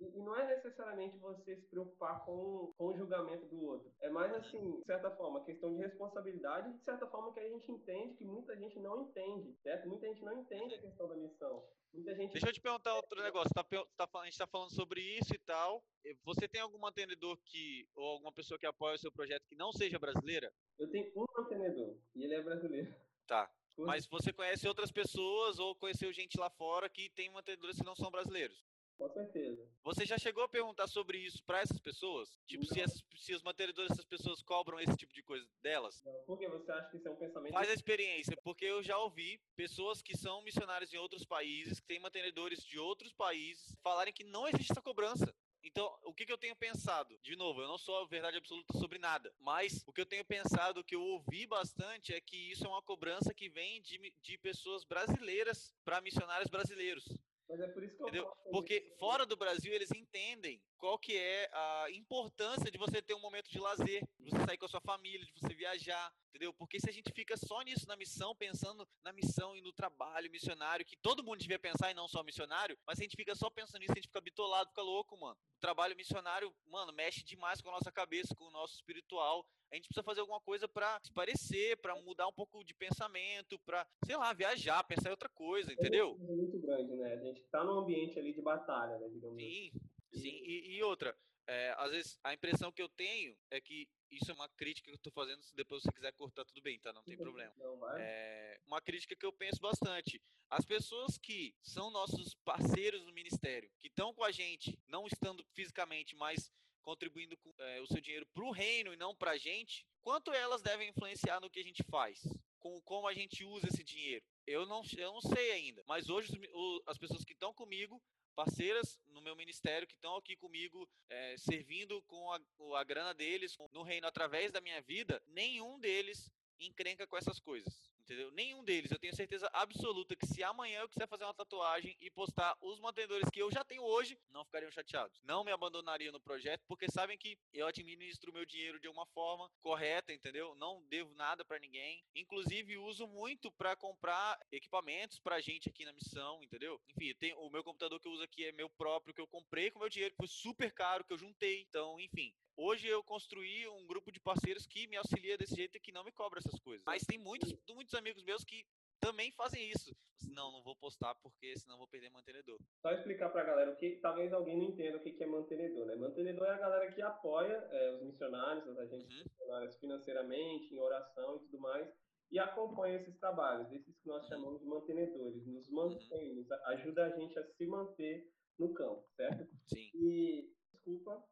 Speaker 2: E, não é necessariamente você se preocupar com, com o julgamento do outro. É mais assim, de certa forma, questão de responsabilidade, de certa forma que a gente entende que muita gente não entende, certo? Muita gente não entende a questão da missão. Muita gente.
Speaker 3: Deixa eu te perguntar outro negócio. Tá, tá a gente tá falando sobre isso e tal. Você tem algum mantenedor que, ou alguma pessoa que apoia o seu projeto que não seja brasileira?
Speaker 2: Eu tenho um mantenedor e ele é brasileiro.
Speaker 3: Tá. Mas você conhece outras pessoas ou conheceu gente lá fora que tem mantenedores que não são brasileiros?
Speaker 2: Com certeza.
Speaker 3: Você já chegou a perguntar sobre isso pra essas pessoas? Tipo, se,
Speaker 2: Não.
Speaker 3: essas, se os mantenedores dessas pessoas cobram esse tipo de coisa delas?
Speaker 2: Por que você acha que isso é um pensamento?
Speaker 3: Faz a experiência, porque eu já ouvi pessoas que são missionários em outros países, que têm mantenedores de outros países, falarem que não existe essa cobrança. Então, o que, que eu tenho pensado? De novo, eu não sou a verdade absoluta sobre nada, mas o que eu tenho pensado, o que eu ouvi bastante, é que isso é uma cobrança que vem de, de pessoas brasileiras para missionários brasileiros.
Speaker 2: Mas é por isso que eu
Speaker 3: Porque fora do Brasil eles entendem qual que é a importância de você ter um momento de lazer, de você sair com a sua família, de você viajar, entendeu? Porque se a gente fica só nisso na missão, pensando na missão e no trabalho missionário, que todo mundo devia pensar e não só missionário, mas se a gente fica só pensando nisso, a gente fica bitolado, fica louco, mano. O trabalho missionário, mano, mexe demais com a nossa cabeça, com o nosso espiritual. A gente precisa fazer alguma coisa pra se parecer, pra mudar um pouco de pensamento, pra, sei lá, viajar, pensar em outra coisa, entendeu?
Speaker 2: É uma coisa muito grande, né? A gente tá num ambiente ali de batalha, né? Digamos assim.
Speaker 3: Sim. E, e outra, é, às vezes a impressão que eu tenho é que isso é uma crítica que eu tô fazendo, se depois você quiser cortar, tudo bem, tá? Não tem problema.
Speaker 2: Não?
Speaker 3: É uma crítica que eu penso bastante. As pessoas que são nossos parceiros no ministério, que estão com a gente, não estando fisicamente, mas contribuindo com é, o seu dinheiro para o reino e não para a gente, quanto elas devem influenciar no que a gente faz? Com como a gente usa esse dinheiro? Eu não, eu não sei ainda, mas hoje os mi- o- as pessoas que estão comigo parceiras no meu ministério que estão aqui comigo é, servindo com a, a grana deles no reino através da minha vida, nenhum deles encrenca com essas coisas. Entendeu? Nenhum deles. Eu tenho certeza absoluta que se amanhã eu quiser fazer uma tatuagem e postar os mantenedores que eu já tenho hoje, não ficariam chateados. Não me abandonariam no projeto, porque sabem que eu administro meu dinheiro de uma forma correta, entendeu? Não devo nada pra ninguém. Inclusive, uso muito pra comprar equipamentos pra gente aqui na missão, entendeu? Enfim, tem, o meu computador que eu uso aqui é meu próprio, que eu comprei com meu dinheiro, que foi super caro, que eu juntei. Então, enfim, Hoje eu construí um grupo de parceiros que me auxilia desse jeito e que não me cobra essas coisas. Mas tem muitos, muitos amigos meus que também fazem isso. Não, não vou postar porque senão vou perder mantenedor.
Speaker 2: Só explicar pra galera o que talvez alguém não entenda o que é mantenedor, né? Mantenedor é a galera que apoia é, os missionários, os agentes
Speaker 3: Uhum.
Speaker 2: missionários financeiramente, em oração e tudo mais, e acompanha esses trabalhos, esses que nós chamamos de mantenedores, nos mantém, nos a- ajuda a gente a se manter no campo, certo?
Speaker 3: Sim.
Speaker 2: E desculpa,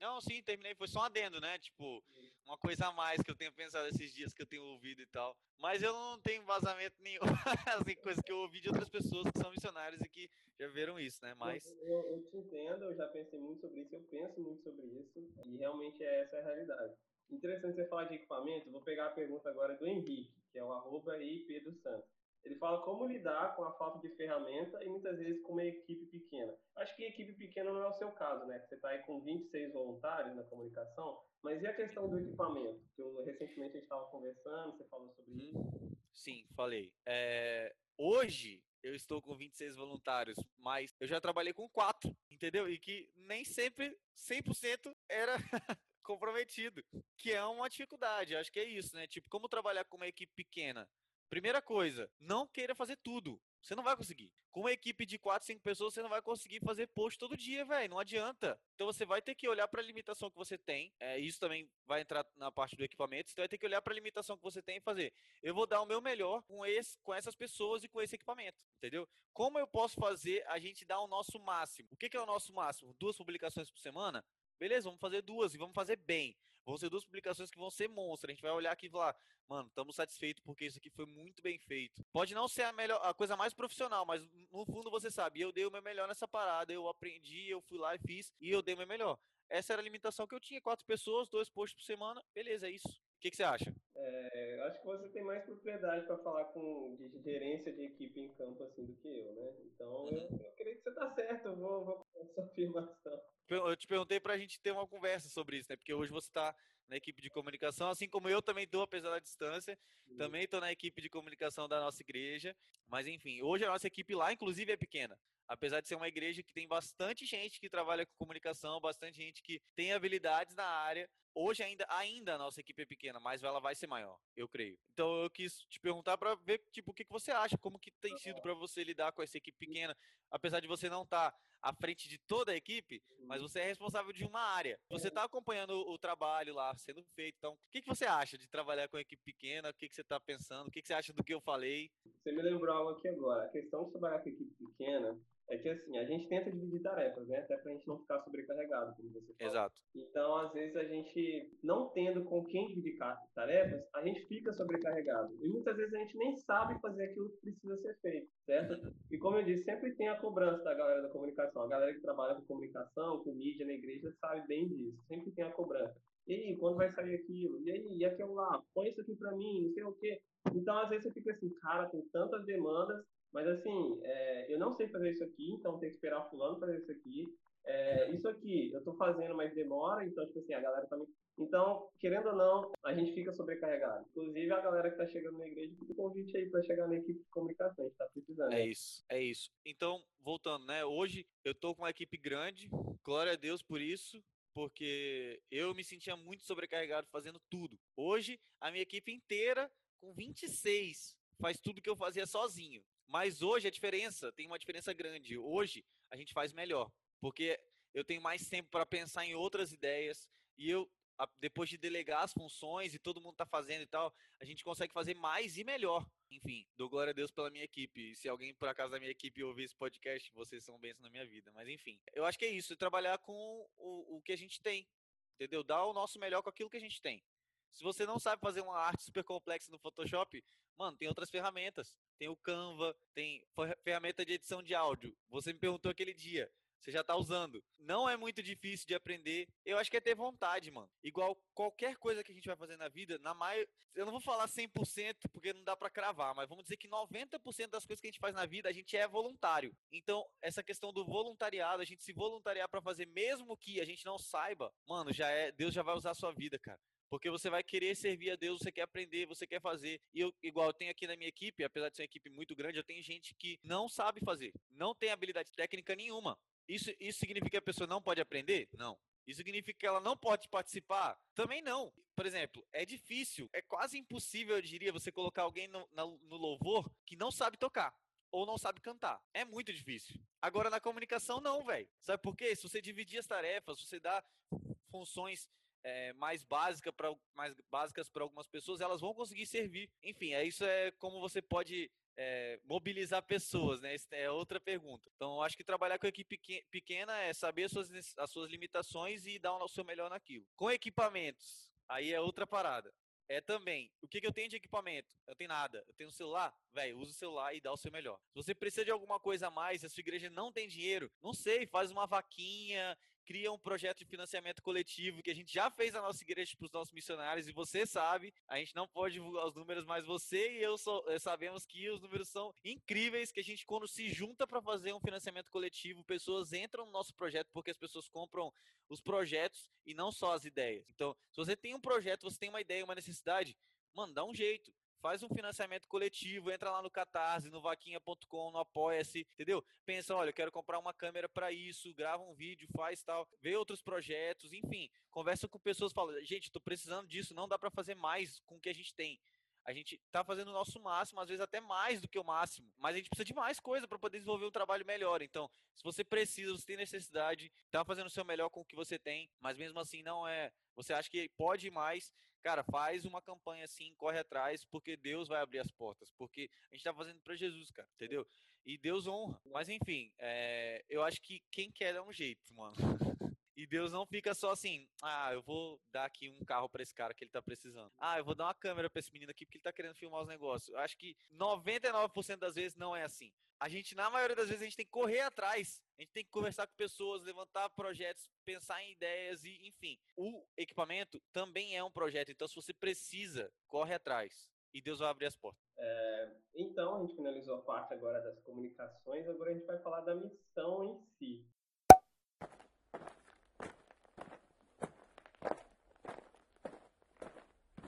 Speaker 3: Não, sim, terminei. Foi só um adendo, né? Tipo, uma coisa a mais que eu tenho pensado esses dias que eu tenho ouvido e tal. Mas eu não tenho embasamento nenhum. assim, coisa que eu ouvi de outras pessoas que são missionários e que já viram isso, né? Mas.
Speaker 2: Eu, eu te entendo, eu já pensei muito sobre isso, eu penso muito sobre isso, e realmente é essa a realidade. Interessante você falar de equipamento, vou pegar a pergunta agora do Henrique, que é o arroba IP dos Santos. Ele fala como lidar com a falta de ferramenta e muitas vezes com uma equipe pequena. Acho que equipe pequena não é o seu caso, né? Você está aí com 26 voluntários na comunicação, mas e a questão do equipamento? Que eu, recentemente a gente estava conversando, você falou sobre isso.
Speaker 3: Uhum. Sim, falei. É, Hoje eu estou com 26 voluntários, mas eu já trabalhei com quatro, entendeu? E que nem sempre 100% era comprometido, que é uma dificuldade. Acho que é isso, né? Tipo, como trabalhar com uma equipe pequena? Primeira coisa, não queira fazer tudo. Você não vai conseguir. Com uma equipe de 4, 5 pessoas, você não vai conseguir fazer post todo dia, velho. Não adianta. Então você vai ter que olhar para a limitação que você tem. É, isso também vai entrar na parte do equipamento. Você vai ter que olhar para a limitação que você tem e fazer. Eu vou dar o meu melhor com, esse, com essas pessoas e com esse equipamento. Entendeu? Como eu posso fazer a gente dar o nosso máximo? O que, que é o nosso máximo? Duas publicações por semana? Beleza, vamos fazer duas e vamos fazer bem. Vão ser duas publicações que vão ser monstros. A gente vai olhar aqui e falar, mano, estamos satisfeitos porque isso aqui foi muito bem feito. Pode não ser a melhor, a coisa mais profissional, mas no fundo você sabe, eu dei o meu melhor nessa parada, eu aprendi, eu fui lá e fiz e eu dei o meu melhor. Essa era a limitação que eu tinha, quatro pessoas, dois posts por semana, beleza, é isso. O que, que você acha?
Speaker 2: É, acho que você tem mais propriedade para falar com de gerência de equipe em campo assim do que eu, né? Então uhum. eu, eu creio que você tá certo, eu vou, vou essa afirmação.
Speaker 3: Eu te perguntei para a gente ter uma conversa sobre isso, né? Porque hoje você está na equipe de comunicação, assim como eu também estou, apesar da distância, uhum. também estou na equipe de comunicação da nossa igreja. Mas enfim, hoje a nossa equipe lá, inclusive, é pequena apesar de ser uma igreja que tem bastante gente que trabalha com comunicação, bastante gente que tem habilidades na área, hoje ainda, ainda a nossa equipe é pequena, mas ela vai ser maior, eu creio. Então eu quis te perguntar para ver tipo o que, que você acha, como que tem sido para você lidar com essa equipe pequena, apesar de você não estar tá à frente de toda a equipe, mas você é responsável de uma área. Você está acompanhando o trabalho lá sendo feito. Então, o que, que você acha de trabalhar com equipe pequena? O que, que você está pensando? O que, que você acha do que eu falei?
Speaker 2: Você me lembrou algo aqui agora. A questão de trabalhar com equipe pequena é que assim, a gente tenta dividir tarefas, né? Até pra gente não ficar sobrecarregado, como você falou.
Speaker 3: Exato.
Speaker 2: Então, às vezes, a gente, não tendo com quem dividir tarefas, a gente fica sobrecarregado. E muitas vezes a gente nem sabe fazer aquilo que precisa ser feito, certo? E como eu disse, sempre tem a cobrança da galera da comunicação. A galera que trabalha com comunicação, com mídia na igreja, sabe bem disso. Sempre tem a cobrança. E aí, quando vai sair aquilo? E aí, e aquilo lá? Põe isso aqui pra mim, não sei o quê. Então, às vezes, você fica assim, cara, tem tantas demandas mas assim, é, eu não sei fazer isso aqui, então tem que esperar fulano fazer isso aqui. É, isso aqui eu estou fazendo, mas demora, então, tipo assim, a galera também. Então, querendo ou não, a gente fica sobrecarregado. Inclusive, a galera que está chegando na igreja, fica o convite aí para chegar na equipe de comunicação, a gente está precisando.
Speaker 3: É isso, é isso. Então, voltando, né? Hoje eu estou com uma equipe grande, glória a Deus por isso, porque eu me sentia muito sobrecarregado fazendo tudo. Hoje, a minha equipe inteira, com 26, faz tudo que eu fazia sozinho. Mas hoje a diferença, tem uma diferença grande. Hoje a gente faz melhor, porque eu tenho mais tempo para pensar em outras ideias e eu depois de delegar as funções e todo mundo está fazendo e tal, a gente consegue fazer mais e melhor. Enfim, dou glória a Deus pela minha equipe. Se alguém por acaso da minha equipe ouvir esse podcast, vocês são bênçãos na minha vida. Mas enfim, eu acho que é isso, é trabalhar com o, o que a gente tem, entendeu? Dar o nosso melhor com aquilo que a gente tem. Se você não sabe fazer uma arte super complexa no Photoshop, Mano, tem outras ferramentas. Tem o Canva, tem ferramenta de edição de áudio. Você me perguntou aquele dia. Você já tá usando. Não é muito difícil de aprender. Eu acho que é ter vontade, mano. Igual qualquer coisa que a gente vai fazer na vida, na maio, eu não vou falar 100% porque não dá para cravar, mas vamos dizer que 90% das coisas que a gente faz na vida, a gente é voluntário. Então, essa questão do voluntariado, a gente se voluntariar para fazer mesmo que a gente não saiba, mano, já é, Deus já vai usar a sua vida, cara. Porque você vai querer servir a Deus, você quer aprender, você quer fazer. E eu, igual eu tenho aqui na minha equipe, apesar de ser uma equipe muito grande, eu tenho gente que não sabe fazer, não tem habilidade técnica nenhuma. Isso, isso significa que a pessoa não pode aprender? Não. Isso significa que ela não pode participar? Também não. Por exemplo, é difícil, é quase impossível, eu diria, você colocar alguém no, no louvor que não sabe tocar ou não sabe cantar. É muito difícil. Agora na comunicação não, velho. Sabe por quê? Se você dividir as tarefas, se você dá funções é, mais básica mais básicas para algumas pessoas, elas vão conseguir servir. Enfim, é isso é como você pode é, mobilizar pessoas, né? Essa é outra pergunta. Então, acho que trabalhar com equipe pequena é saber as suas, as suas limitações e dar o seu melhor naquilo. Com equipamentos, aí é outra parada. É também, o que, que eu tenho de equipamento? Eu tenho nada. Eu tenho um celular? Velho, usa o celular e dá o seu melhor. Se você precisa de alguma coisa a mais, a sua igreja não tem dinheiro, não sei, faz uma vaquinha, cria um projeto de financiamento coletivo que a gente já fez na nossa igreja para os nossos missionários e você sabe, a gente não pode divulgar os números, mas você e eu so, eh, sabemos que os números são incríveis, que a gente quando se junta para fazer um financiamento coletivo, pessoas entram no nosso projeto porque as pessoas compram os projetos e não só as ideias. Então, se você tem um projeto, você tem uma ideia, uma necessidade, mano, dá um jeito faz um financiamento coletivo, entra lá no Catarse, no vaquinha.com, no Apoia-se, entendeu? Pensa, olha, eu quero comprar uma câmera para isso, grava um vídeo, faz tal, vê outros projetos, enfim, conversa com pessoas, fala, gente, estou precisando disso, não dá para fazer mais com o que a gente tem. A gente está fazendo o nosso máximo, às vezes até mais do que o máximo, mas a gente precisa de mais coisa para poder desenvolver um trabalho melhor. Então, se você precisa, você tem necessidade, está fazendo o seu melhor com o que você tem, mas mesmo assim não é. Você acha que pode mais, cara, faz uma campanha assim, corre atrás, porque Deus vai abrir as portas, porque a gente está fazendo para Jesus, cara, entendeu? E Deus honra. Mas enfim, é, eu acho que quem quer é um jeito, mano. E Deus não fica só assim, ah, eu vou dar aqui um carro para esse cara que ele tá precisando. Ah, eu vou dar uma câmera para esse menino aqui porque ele tá querendo filmar os negócios. Eu acho que 99% das vezes não é assim. A gente, na maioria das vezes, a gente tem que correr atrás. A gente tem que conversar com pessoas, levantar projetos, pensar em ideias e, enfim. O equipamento também é um projeto. Então, se você precisa, corre atrás. E Deus vai abrir as portas.
Speaker 2: É, então, a gente finalizou a parte agora das comunicações. Agora a gente vai falar da missão em si.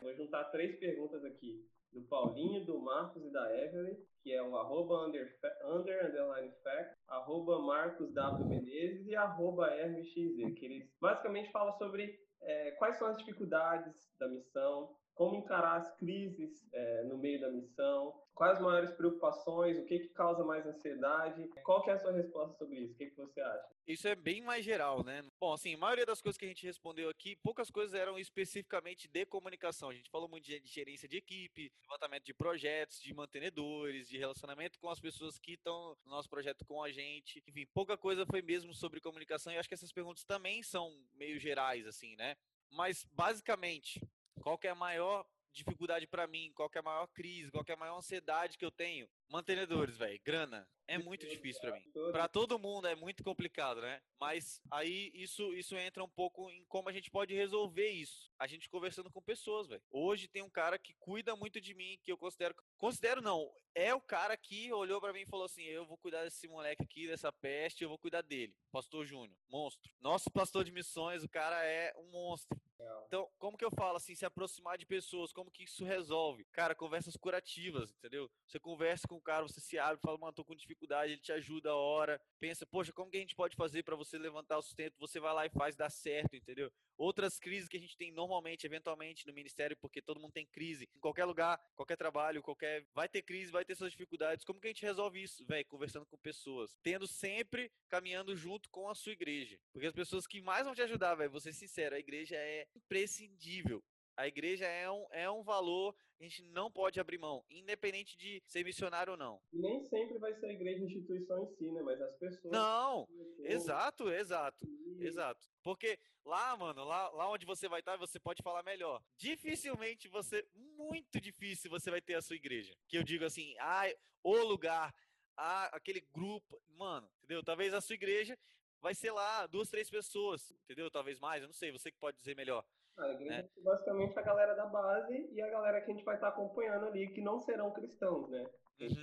Speaker 2: Vou juntar três perguntas aqui, do Paulinho, do Marcos e da Evelyn, que é o arroba under, under underline fact, arroba Marcos W. Menezes e arroba RMXZ, que eles basicamente falam sobre é, quais são as dificuldades da missão, como encarar as crises é, no meio da missão, quais as maiores preocupações, o que, que causa mais ansiedade, qual que é a sua resposta sobre isso, o que, que você acha?
Speaker 3: Isso é bem mais geral, né? Bom, assim, a maioria das coisas que a gente respondeu aqui, poucas coisas eram especificamente de comunicação. A gente falou muito de gerência de equipe, levantamento de projetos, de mantenedores, de relacionamento com as pessoas que estão no nosso projeto com a gente. Enfim, pouca coisa foi mesmo sobre comunicação e acho que essas perguntas também são meio gerais, assim, né? Mas, basicamente, qual que é a maior dificuldade para mim? Qual que é a maior crise? Qual que é a maior ansiedade que eu tenho? Mantenedores, velho. Grana. É muito difícil para mim. Para todo mundo é muito complicado, né? Mas aí isso, isso entra um pouco em como a gente pode resolver isso. A gente conversando com pessoas, velho. Hoje tem um cara que cuida muito de mim, que eu considero. Considero não. É o cara que olhou para mim e falou assim: eu vou cuidar desse moleque aqui, dessa peste, eu vou cuidar dele. Pastor Júnior, monstro. Nosso pastor de missões, o cara é um monstro. Então, como que eu falo assim, se aproximar de pessoas, como que isso resolve? Cara, conversas curativas, entendeu? Você conversa com o cara, você se abre, fala, mano, tô com dificuldade, ele te ajuda a hora, pensa, poxa, como que a gente pode fazer para você levantar o sustento? Você vai lá e faz dar certo, entendeu? Outras crises que a gente tem normalmente, eventualmente, no ministério, porque todo mundo tem crise. Em qualquer lugar, qualquer trabalho, qualquer. Vai ter crise, vai ter suas dificuldades. Como que a gente resolve isso? Velho, conversando com pessoas. Tendo sempre caminhando junto com a sua igreja. Porque as pessoas que mais vão te ajudar, velho, vou ser sincero, a igreja é imprescindível. A igreja é um, é um valor que a gente não pode abrir mão, independente de ser missionário ou não.
Speaker 2: E nem sempre vai ser a igreja instituição em si, né? Mas as pessoas.
Speaker 3: Não! Exato, exato, e... exato. Porque lá, mano, lá, lá onde você vai estar, você pode falar melhor. Dificilmente você, muito difícil, você vai ter a sua igreja. Que eu digo assim, ah, o lugar, ah, aquele grupo, mano, entendeu? Talvez a sua igreja vai ser lá duas, três pessoas, entendeu? Talvez mais, eu não sei, você que pode dizer melhor.
Speaker 2: A igreja né? é basicamente a galera da base e a galera que a gente vai estar acompanhando ali, que não serão cristãos, né? Gente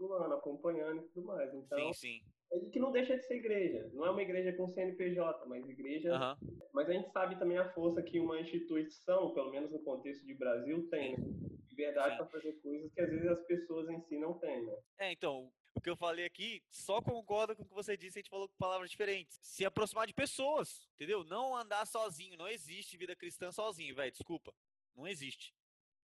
Speaker 2: uhum. tá acompanhando e tudo mais. Então,
Speaker 3: sim, sim.
Speaker 2: É que não deixa de ser igreja. Não é uma igreja com CNPJ, mas igreja. Uhum. Mas a gente sabe também a força que uma instituição, pelo menos no contexto de Brasil, tem, né? Liberdade para fazer coisas que às vezes as pessoas em si não têm, né?
Speaker 3: É, então, o que eu falei aqui só concorda com o que você disse, a gente falou com palavras diferentes. Se aproximar de pessoas, entendeu? Não andar sozinho, não existe vida cristã sozinho, velho, desculpa. Não existe.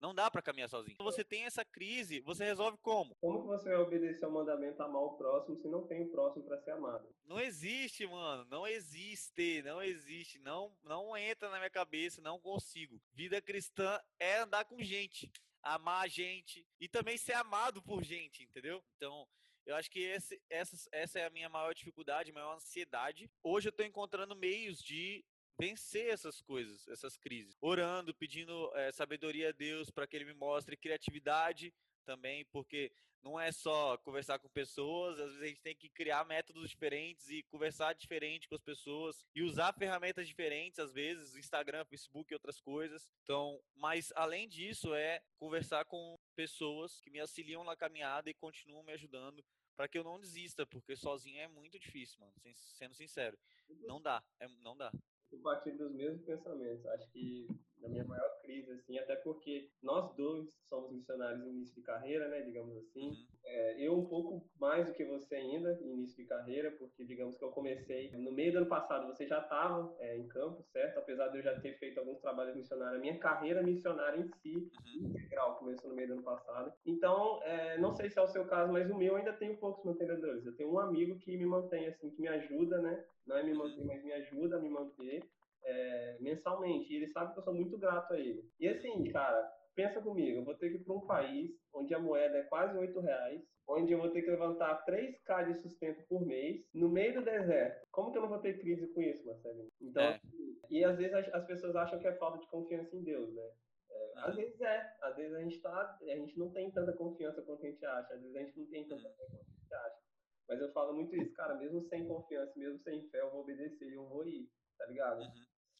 Speaker 3: Não dá para caminhar sozinho. Você tem essa crise, você resolve como?
Speaker 2: Como que você vai obedecer ao mandamento amar o próximo se não tem o próximo para ser amado?
Speaker 3: Não existe, mano. Não existe. Não existe. Não, não entra na minha cabeça. Não consigo. Vida cristã é andar com gente, amar gente e também ser amado por gente, entendeu? Então, eu acho que esse, essa, essa é a minha maior dificuldade, maior ansiedade. Hoje eu estou encontrando meios de vencer essas coisas, essas crises. Orando, pedindo é, sabedoria a Deus para que Ele me mostre criatividade também, porque não é só conversar com pessoas, às vezes a gente tem que criar métodos diferentes e conversar diferente com as pessoas e usar ferramentas diferentes, às vezes, Instagram, Facebook e outras coisas. Então, mas além disso, é conversar com pessoas que me auxiliam na caminhada e continuam me ajudando para que eu não desista, porque sozinho é muito difícil, mano, sendo sincero. Não dá, é, não dá
Speaker 2: compartilho dos mesmos pensamentos. Acho que na minha maior crise, assim, até porque nós dois somos missionários em início de carreira, né, digamos assim. Uhum. É, eu um pouco mais do que você ainda, início de carreira, porque digamos que eu comecei no meio do ano passado, você já estava é, em campo, certo? Apesar de eu já ter feito alguns trabalhos missionários, a minha carreira missionária em si, uhum. integral, começou no meio do ano passado. Então, é, não sei se é o seu caso, mas o meu ainda tenho poucos mantenedores. Eu tenho um amigo que me mantém, assim, que me ajuda, né? Não é me manter, mas me ajuda a me manter é, mensalmente. E ele sabe que eu sou muito grato a ele. E assim, cara, pensa comigo, eu vou ter que ir para um país onde a moeda é quase 8 reais, onde eu vou ter que levantar 3k de sustento por mês, no meio do deserto. Como que eu não vou ter crise com isso, Marcelo? Então,
Speaker 3: É.
Speaker 2: assim, e às vezes as, as pessoas acham que é falta de confiança em Deus, né? É,
Speaker 3: Ah.
Speaker 2: Às vezes é, às vezes a gente tá, a gente não tem tanta confiança quanto a gente acha, às vezes a gente não tem tanta fé quanto a gente acha. Mas eu falo muito isso, cara, mesmo sem confiança, mesmo sem fé, eu vou obedecer e eu vou ir, tá ligado?
Speaker 3: Uhum.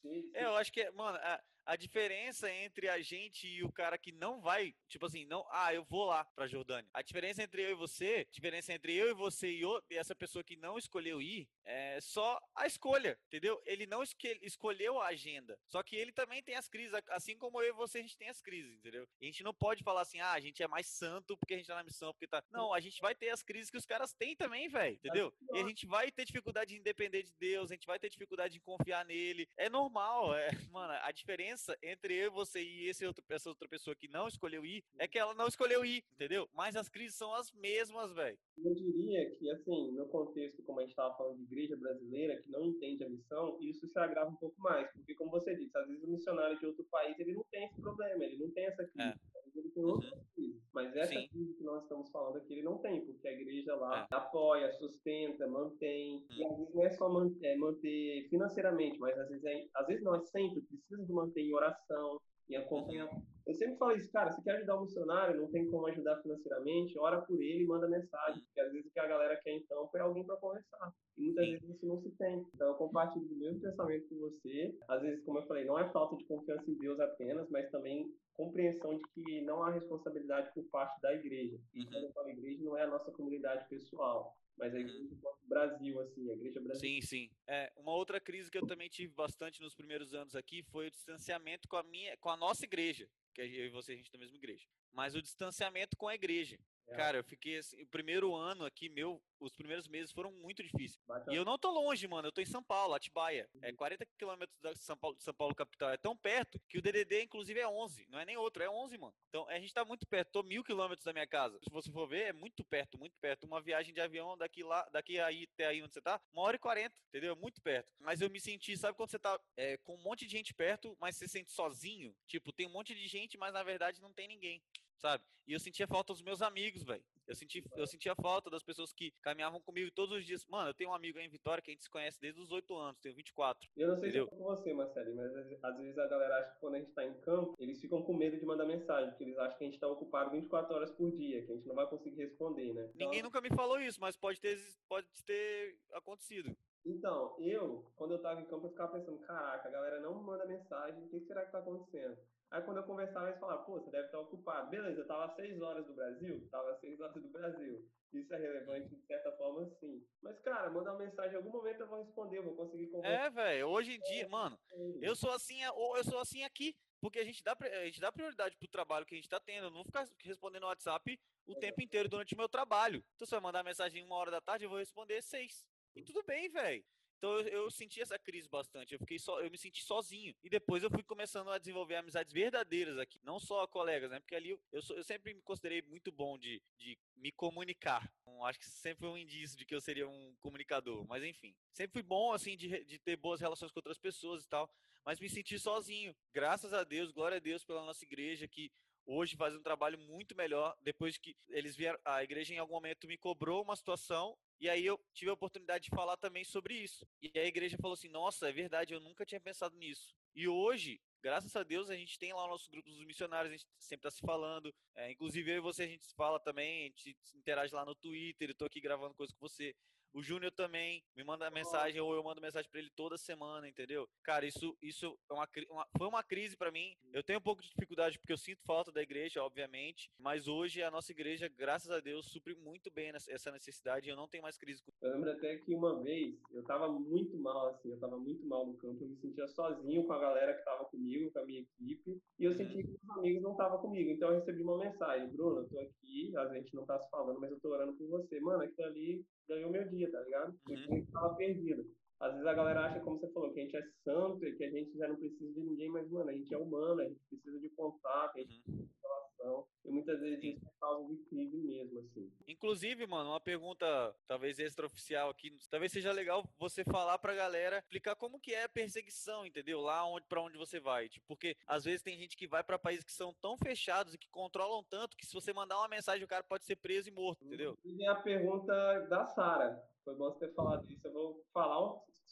Speaker 2: Se- se-
Speaker 3: É, eu acho que, é- mano, a, a diferença entre a gente e o cara que não vai, tipo assim, não, ah, eu vou lá pra Jordânia. A diferença entre eu e você, a diferença entre eu e você e, o- e essa pessoa que não escolheu ir, é só a escolha, entendeu? Ele não esque- escolheu a agenda. Só que ele também tem as crises, assim como eu e você, a gente tem as crises, entendeu? E a gente não pode falar assim, ah, a gente é mais santo porque a gente tá na missão, porque tá. Não, a gente vai ter as crises que os caras têm também, velho, entendeu? E a gente vai ter dificuldade de depender de Deus, a gente vai ter dificuldade de confiar nele. É normal, é, mano, a diferença entre eu você e esse outro, essa outra pessoa que não escolheu ir é que ela não escolheu ir, entendeu? Mas as crises são as mesmas, velho.
Speaker 2: Eu diria que, assim, no contexto, como a gente estava falando de igreja brasileira, que não entende a missão, isso se agrava um pouco mais. Porque, como você disse, às vezes o missionário de outro país, ele não tem esse problema, ele não tem essa crise.
Speaker 3: É.
Speaker 2: Às vezes ele tem outras crises. Mas essa
Speaker 3: Sim.
Speaker 2: crise que nós estamos falando aqui, ele não tem, porque a igreja lá apoia, sustenta, mantém. E às vezes não é só man- é, manter financeiramente, mas às vezes, é, às vezes não, é sempre precisa de manter em oração, em acompanhar. Eu sempre falo isso, cara, se quer ajudar o missionário, não tem como ajudar financeiramente, ora por ele e manda mensagem. Porque às vezes o que a galera quer então é alguém para conversar. E muitas
Speaker 3: Sim.
Speaker 2: vezes isso não se tem. Então eu compartilho do mesmo pensamento que você. Às vezes, como eu falei, não é falta de confiança em Deus apenas, mas também compreensão de que não há responsabilidade por parte da igreja. E
Speaker 3: Uhum.
Speaker 2: quando eu falo igreja, não é a nossa comunidade pessoal, mas a
Speaker 3: Uhum.
Speaker 2: igreja enquanto Brasil, assim, a igreja brasileira.
Speaker 3: Sim, sim. É, uma outra crise que eu também tive bastante nos primeiros anos aqui foi o distanciamento com a minha, com a nossa igreja, que eu e você a gente é da mesma igreja. Mas o distanciamento com a igreja.
Speaker 2: É.
Speaker 3: Cara, eu fiquei assim, o primeiro ano aqui meu, os primeiros meses foram muito difíceis.
Speaker 2: Bate
Speaker 3: E eu não tô longe, mano. Eu tô em São Paulo, Atibaia. É 40 quilômetros da São Paulo, de São Paulo capital. É tão perto que o DDD, inclusive, é 11. Não é nem outro, é 11, mano. Então a gente tá muito perto. Tô mil quilômetros da minha casa. Se você for ver, é muito perto, muito perto. Uma viagem de avião daqui lá, daqui aí até aí onde você tá, uma hora e quarenta, entendeu? É muito perto. Mas eu me senti, sabe quando você tá é, com um monte de gente perto, mas você se sente sozinho? Tipo, tem um monte de gente, mas na verdade não tem ninguém. Sabe? E eu sentia falta dos meus amigos, velho. Eu, senti, eu sentia falta das pessoas que caminhavam comigo todos os dias. Mano, eu tenho um amigo aí em Vitória que a gente se conhece desde os 8 anos, tenho 24.
Speaker 2: Eu não sei
Speaker 3: Entendeu?
Speaker 2: se é com você, Marcelo, mas às- vezes a galera acha que quando a gente está em campo, eles ficam com medo de mandar mensagem, porque eles acham que a gente está ocupado 24 horas por dia, que a gente não vai conseguir responder, né? Então,
Speaker 3: Ninguém nunca me falou isso, mas pode ter, pode ter acontecido.
Speaker 2: Então, eu, quando eu tava em campo, eu ficava pensando, caraca, a galera não manda mensagem, o que que será que tá acontecendo? Aí quando eu conversava, eles falavam, pô, você deve estar ocupado. Beleza, eu tava às 6 horas do Brasil? Tava às 6 horas do Brasil. Isso é relevante de certa forma, sim. Mas, cara, mandar uma mensagem em algum momento eu vou responder, eu vou conseguir conversar
Speaker 3: É, velho, hoje em dia, mano,
Speaker 2: com ele.
Speaker 3: eu sou assim, ou eu sou assim aqui, porque a gente dá, a gente dá prioridade pro trabalho que a gente tá tendo. Eu não vou ficar respondendo no WhatsApp o tempo inteiro durante o meu trabalho. Então, se você vai mandar mensagem uma hora da tarde, eu vou responder seis. E tudo bem, velho. Então eu, eu senti essa crise bastante. Eu fiquei só, eu me senti sozinho. E depois eu fui começando a desenvolver amizades verdadeiras aqui, não só colegas, né? Porque ali eu, eu, eu sempre me considerei muito bom de, de me comunicar. Então, acho que sempre foi um indício de que eu seria um comunicador. Mas enfim, sempre fui bom assim de, de ter boas relações com outras pessoas e tal. Mas me senti sozinho. Graças a Deus, glória a Deus pela nossa igreja que hoje faz um trabalho muito melhor depois que eles vieram a igreja em algum momento me cobrou uma situação e aí eu tive a oportunidade de falar também sobre isso. E a igreja falou assim: "Nossa, é verdade, eu nunca tinha pensado nisso". E hoje, graças a Deus, a gente tem lá o nosso grupo dos missionários, a gente sempre está se falando. É, inclusive eu e você a gente se fala também, a gente interage lá no Twitter, eu aqui gravando coisa com você. O Júnior também me manda mensagem ou eu mando mensagem pra ele toda semana, entendeu? Cara, isso, isso é uma, uma- foi uma crise pra mim. Eu tenho um pouco de dificuldade porque eu sinto falta da igreja, obviamente, mas hoje a nossa igreja, graças a Deus, supre muito bem essa necessidade e eu não tenho mais crise com
Speaker 2: Eu lembro até que uma vez eu tava muito mal, assim, eu tava muito mal no campo, eu me sentia sozinho com a galera que tava comigo, com a minha equipe, e eu senti que os amigos não estavam comigo. Então eu recebi uma mensagem, Bruno, eu tô aqui, a gente não tá se falando, mas eu tô orando por você. Mano, aquilo ali ganhou meu dia, tá ligado?
Speaker 3: Uhum.
Speaker 2: que tava perdido. Às vezes a galera acha, como você falou, que a gente é santo e que a gente já não precisa de ninguém, mas, mano, a gente é humano, a gente precisa de contato, a gente
Speaker 3: Uhum.
Speaker 2: relação. situação. E muitas vezes isso é causa de crise mesmo, assim.
Speaker 3: Inclusive, mano, uma pergunta talvez extraoficial aqui, talvez seja legal você falar pra galera, explicar como que é a perseguição, entendeu? Lá onde para onde você vai, tipo, porque às vezes tem gente que vai para países que são tão fechados e que controlam tanto que se você mandar uma mensagem o cara pode ser preso e morto, entendeu?
Speaker 2: E a pergunta da Sara. Foi bom você ter falado isso. Eu vou falar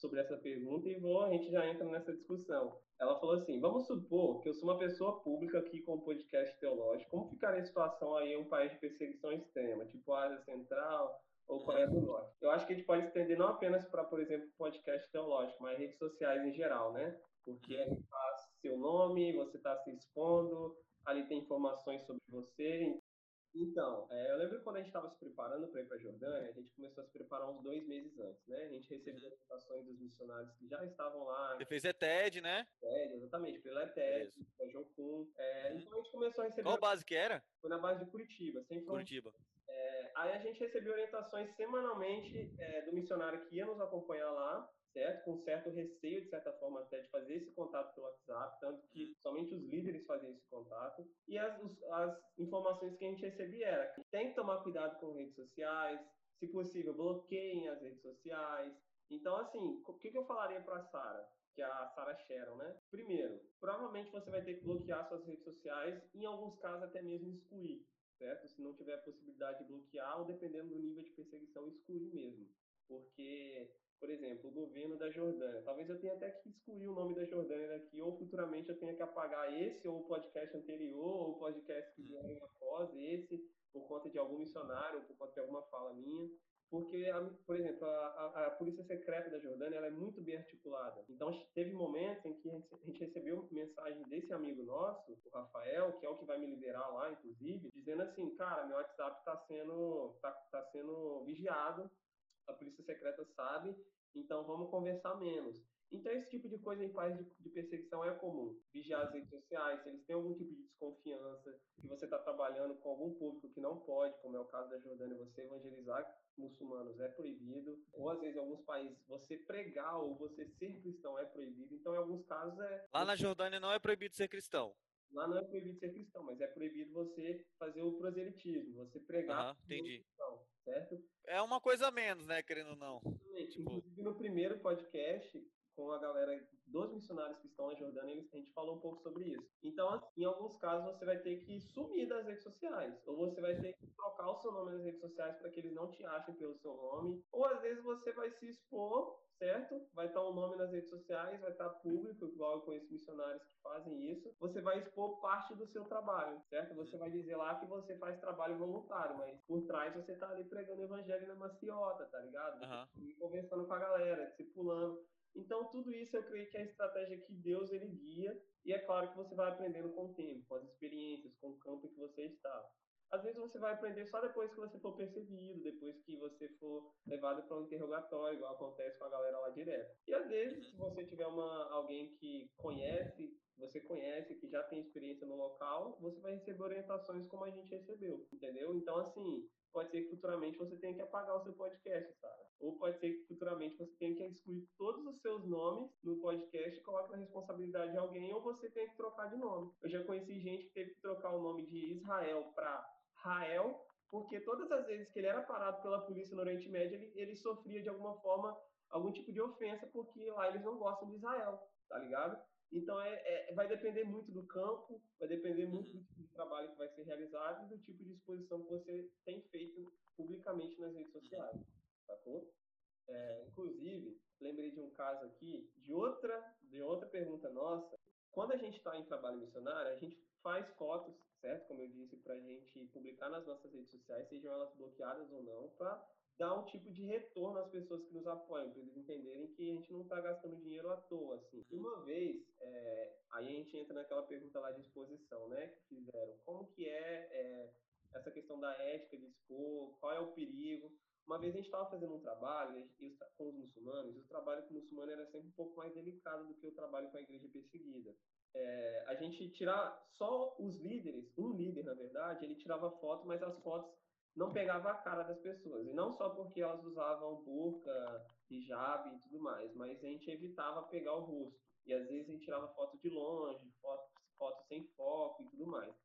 Speaker 2: sobre essa pergunta e vou, a gente já entra nessa discussão. Ela falou assim: vamos supor que eu sou uma pessoa pública aqui com um podcast teológico. Como ficaria a situação aí em um país de perseguição extrema, tipo Ásia Central ou Coreia do Norte? Eu acho que a gente pode estender não apenas para, por exemplo, podcast teológico, mas redes sociais em geral, né? Porque a gente faz seu nome, você está se expondo, ali tem informações sobre você. Então, é, eu lembro quando a gente estava se preparando para ir para a Jordânia, a gente começou a se preparar uns dois meses antes, né? A gente recebeu
Speaker 3: Uhum.
Speaker 2: orientações dos missionários que já estavam lá,
Speaker 3: Você fez ETED, né?
Speaker 2: ETED, exatamente, pela ETED, pela Jocum. É,
Speaker 3: Uhum.
Speaker 2: então a gente começou a receber,
Speaker 3: Qual base que era?
Speaker 2: foi na base de Curitiba, sem.
Speaker 3: Curitiba.
Speaker 2: É, aí a gente recebeu orientações semanalmente é, do missionário que ia nos acompanhar lá, certo? Com certo receio, de certa forma, até de fazer esse contato pelo WhatsApp, tanto que somente os líderes faziam esse contato. E as, as informações que a gente recebia era que tem que tomar cuidado com redes sociais, se possível, bloqueiem as redes sociais. Então, assim, o que, que eu falaria para a Sara? Que é a Sarah Sharon, né? Primeiro, provavelmente você vai ter que bloquear suas redes sociais, em alguns casos até mesmo excluir certo? Se não tiver a possibilidade de bloquear, ou dependendo do nível de perseguição, excluir mesmo. Porque, por exemplo, o governo da Jordânia, talvez eu tenha até que excluir o nome da Jordânia daqui, ou futuramente eu tenha que apagar esse, ou o podcast anterior, ou o podcast que vierem após esse, por conta de algum missionário, ou por conta de alguma fala minha. Porque, a- por exemplo, a, a- a polícia secreta da Jordânia ela é muito bem articulada. Então, teve momentos em que a gente recebeu mensagem desse amigo nosso, o Rafael, que é o que vai me liderar lá, inclusive, dizendo assim, cara, meu WhatsApp está sendo, tá, tá sendo vigiado, a polícia secreta sabe, então vamos conversar menos. Então, esse tipo de coisa em países de, de perseguição é comum. Vigiar as redes sociais, se eles têm algum tipo de desconfiança, que você está trabalhando com algum público que não pode, como é o caso da Jordânia, você evangelizar muçulmanos é proibido, ou às vezes em alguns países você pregar ou você ser cristão é proibido. Então, em alguns casos é.
Speaker 3: Lá na Jordânia não é proibido ser cristão.
Speaker 2: Lá não é proibido ser cristão, mas é proibido você fazer o proselitismo, você pregar como
Speaker 3: entendi.
Speaker 2: cristão, certo?
Speaker 3: É uma coisa a menos, né, querendo ou não.
Speaker 2: Exatamente.
Speaker 3: Tipo-
Speaker 2: Inclusive, no primeiro podcast, com a galera dos missionários que estão na Jordânia, a gente falou um pouco sobre isso. Então, assim, em alguns casos, você vai ter que sumir das redes sociais. Ou você vai ter que trocar o seu nome nas redes sociais para que eles não te achem pelo seu nome. Ou, às vezes, você vai se expor, certo? Vai estar um nome nas redes sociais, vai estar público, igual eu conheço missionários que fazem isso. Você vai expor parte do seu trabalho, certo? Você vai dizer lá que você faz trabalho voluntário, mas por trás você tá ali pregando o evangelho na maciota, tá ligado?
Speaker 3: Aham.
Speaker 2: e conversando com a galera, discipulando. Então, tudo isso eu creio que é a estratégia que Deus ele guia, e é claro que você vai aprendendo com o tempo, com as experiências, com o campo em que você está. Às vezes você vai aprender só depois que você for perseguido, depois que você for levado para um interrogatório, igual acontece com a galera lá direto. E às vezes, se você tiver uma, alguém que conhece, você conhece, que já tem experiência no local, você vai receber orientações como a gente recebeu, entendeu? Então, assim, pode ser que futuramente você tenha que apagar o seu podcast, sabe? Ou pode ser que futuramente você tenha que excluir todos os seus nomes no podcast e coloque na responsabilidade de alguém, ou você tenha que trocar de nome. Eu já conheci gente que teve que trocar o nome de Israel para Rael, porque todas as vezes que ele era parado pela polícia no Oriente Médio, ele, ele sofria de alguma forma algum tipo de ofensa, porque lá eles não gostam de Israel, tá ligado? Então é, é- vai depender muito do campo, vai depender muito do tipo de trabalho que vai ser realizado e do tipo de exposição que você tem feito publicamente nas redes sociais, sacou? É, inclusive, lembrei de um caso aqui, de outra, de outra pergunta nossa. Quando a gente está em trabalho missionário, a gente faz fotos, certo? Como eu disse, para a gente publicar nas nossas redes sociais, sejam elas bloqueadas ou não, para dar um tipo de retorno às pessoas que nos apoiam, para eles entenderem que a gente não está gastando dinheiro à toa, assim. E uma vez, é, aí a gente entra naquela pergunta lá de exposição, né, que fizeram. Como que é, é essa questão da ética de expor, qual é o perigo? Uma vez a gente estava fazendo um trabalho e os tra- com os muçulmanos, e o trabalho com o muçulmano era sempre um pouco mais delicado do que o trabalho com a igreja perseguida. É, a gente tirar só os líderes, um líder na verdade, ele tirava foto, mas as fotos não pegavam a cara das pessoas. E não só porque elas usavam burca, hijab e tudo mais, mas a gente evitava pegar o rosto. E às vezes a gente tirava foto de longe, foto, foto sem foco e tudo mais.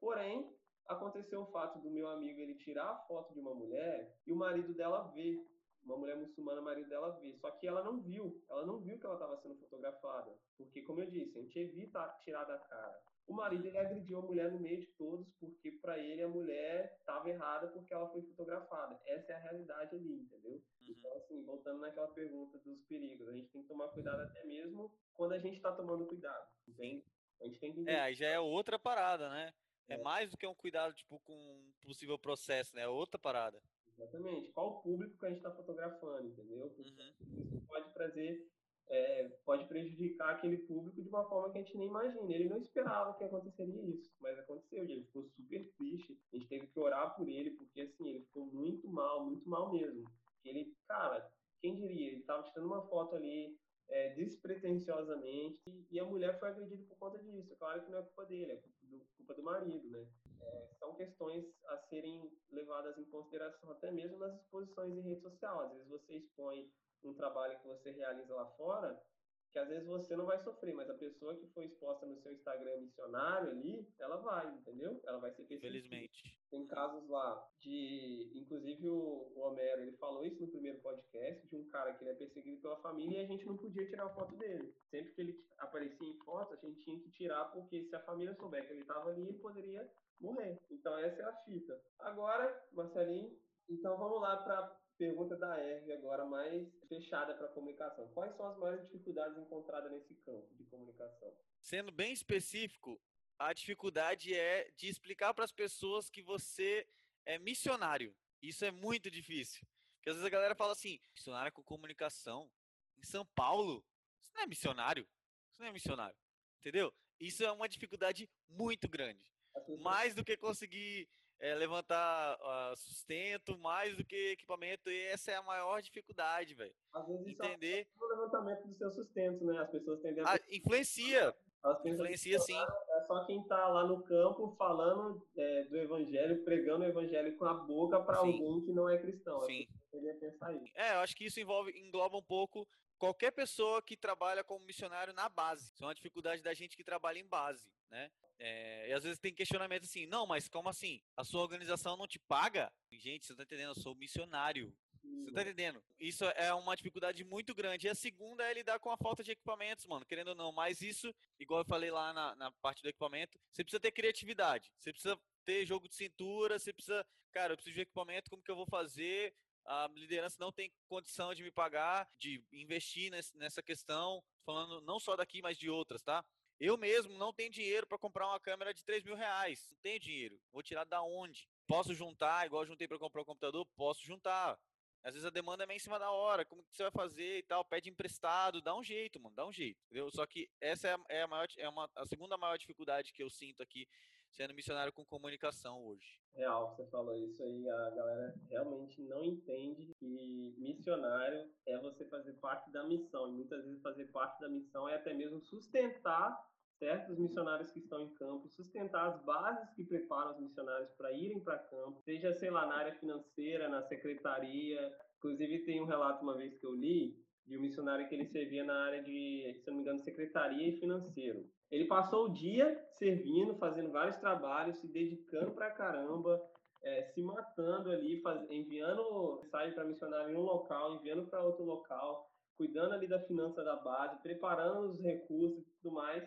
Speaker 2: Porém, aconteceu o fato do meu amigo ele tirar a foto de uma mulher e o marido dela ver uma mulher muçulmana, marido dela vê. Só que ela não viu, ela não viu que ela estava sendo fotografada. Porque, como eu disse, a gente evita tirar da cara. O marido ele agrediu a mulher no meio de todos, porque para ele a mulher estava errada porque ela foi fotografada. Essa é a realidade ali, entendeu? Uhum. Então, assim, voltando naquela pergunta dos perigos, a gente tem que tomar cuidado até mesmo quando a gente está tomando cuidado, entende? A gente tem que
Speaker 3: É, aí já é outra parada, né? É, é mais do que um cuidado, tipo, com um possível processo, né? É outra parada.
Speaker 2: Exatamente. Qual o público que a gente está fotografando, entendeu? Uhum. Isso pode trazer, é, pode prejudicar aquele público de uma forma que a gente nem imagina. Ele não esperava que aconteceria isso, mas aconteceu. Ele ficou super triste. A gente teve que orar por ele, porque assim, ele ficou muito mal, muito mal mesmo. Ele, cara, quem diria? Ele estava tirando uma foto ali é, despretensiosamente e a mulher foi agredida por conta disso. Claro que não é culpa dele, é culpa do, culpa do marido, né? É, são questões a serem levadas em consideração até mesmo nas exposições em rede social. Às vezes você expõe um trabalho que você realiza lá fora que às vezes você não vai sofrer, mas a pessoa que foi exposta no seu Instagram missionário ali, ela vai, entendeu? Ela vai ser
Speaker 3: perseguida. Felizmente.
Speaker 2: Tem casos lá de, inclusive o, o Homero, ele falou isso no primeiro podcast, de um cara que ele é perseguido pela família e a gente não podia tirar foto dele. Sempre que ele aparecia em foto, a gente tinha que tirar, porque se a família souber que ele estava ali, ele poderia morrer. Então essa é a fita. Agora, Marcelinho, então vamos lá para pergunta da Erve agora mais fechada para comunicação. Quais são as maiores dificuldades encontradas nesse campo de comunicação?
Speaker 3: Sendo bem específico, a dificuldade é de explicar para as pessoas que você é missionário. Isso é muito difícil. Porque às vezes a galera fala assim: missionário com comunicação em São Paulo? Isso não é missionário. Isso não é missionário. Entendeu? Isso é uma dificuldade muito grande. Mais do que conseguir é, levantar uh, sustento mais do que equipamento, e essa é a maior dificuldade, velho. Entender.
Speaker 2: É o levantamento do seu sustento, né? As pessoas tendem a.
Speaker 3: Ah, influencia. Influencia sim.
Speaker 2: É só quem tá lá no campo falando é, do evangelho, pregando o evangelho com a boca para alguém que não é cristão.
Speaker 3: Sim. É, eu acho que isso envolve, engloba um pouco qualquer pessoa que trabalha como missionário na base. Isso é uma dificuldade da gente que trabalha em base, né? É, e às vezes tem questionamento assim, não, mas como assim? A sua organização não te paga? Gente, você tá entendendo? Eu sou missionário. Você tá entendendo? Isso é uma dificuldade muito grande. E a segunda é lidar com a falta de equipamentos, mano, querendo ou não. Mas isso, igual eu falei lá na, na parte do equipamento, você precisa ter criatividade. Você precisa ter jogo de cintura, você precisa, cara, eu preciso de equipamento, como que eu vou fazer? A liderança não tem condição de me pagar, de investir nessa questão, falando não só daqui, mas de outras, tá? Eu mesmo não tenho dinheiro para comprar uma câmera de 3 mil reais. Não tenho dinheiro. Vou tirar da onde? Posso juntar, igual juntei para comprar um computador? Posso juntar. Às vezes a demanda é meio em cima da hora. Como que você vai fazer e tal? Pede emprestado, dá um jeito, mano, dá um jeito. Entendeu? Só que essa é a, é a maior, é uma, a segunda maior dificuldade que eu sinto aqui sendo missionário com comunicação hoje.
Speaker 2: Real, você falou isso aí, a galera realmente não entende que missionário é você fazer parte da missão. E muitas vezes fazer parte da missão é até mesmo sustentar certos missionários que estão em campo, sustentar as bases que preparam os missionários para irem para campo, seja, sei lá, na área financeira, na secretaria. Inclusive, tem um relato uma vez que eu li de um missionário que ele servia na área de, se não me engano, secretaria e financeiro. Ele passou o dia servindo, fazendo vários trabalhos, se dedicando para caramba, é, se matando ali, faz, enviando mensagem para missionário em um local, enviando para outro local, cuidando ali da finança da base, preparando os recursos e tudo mais.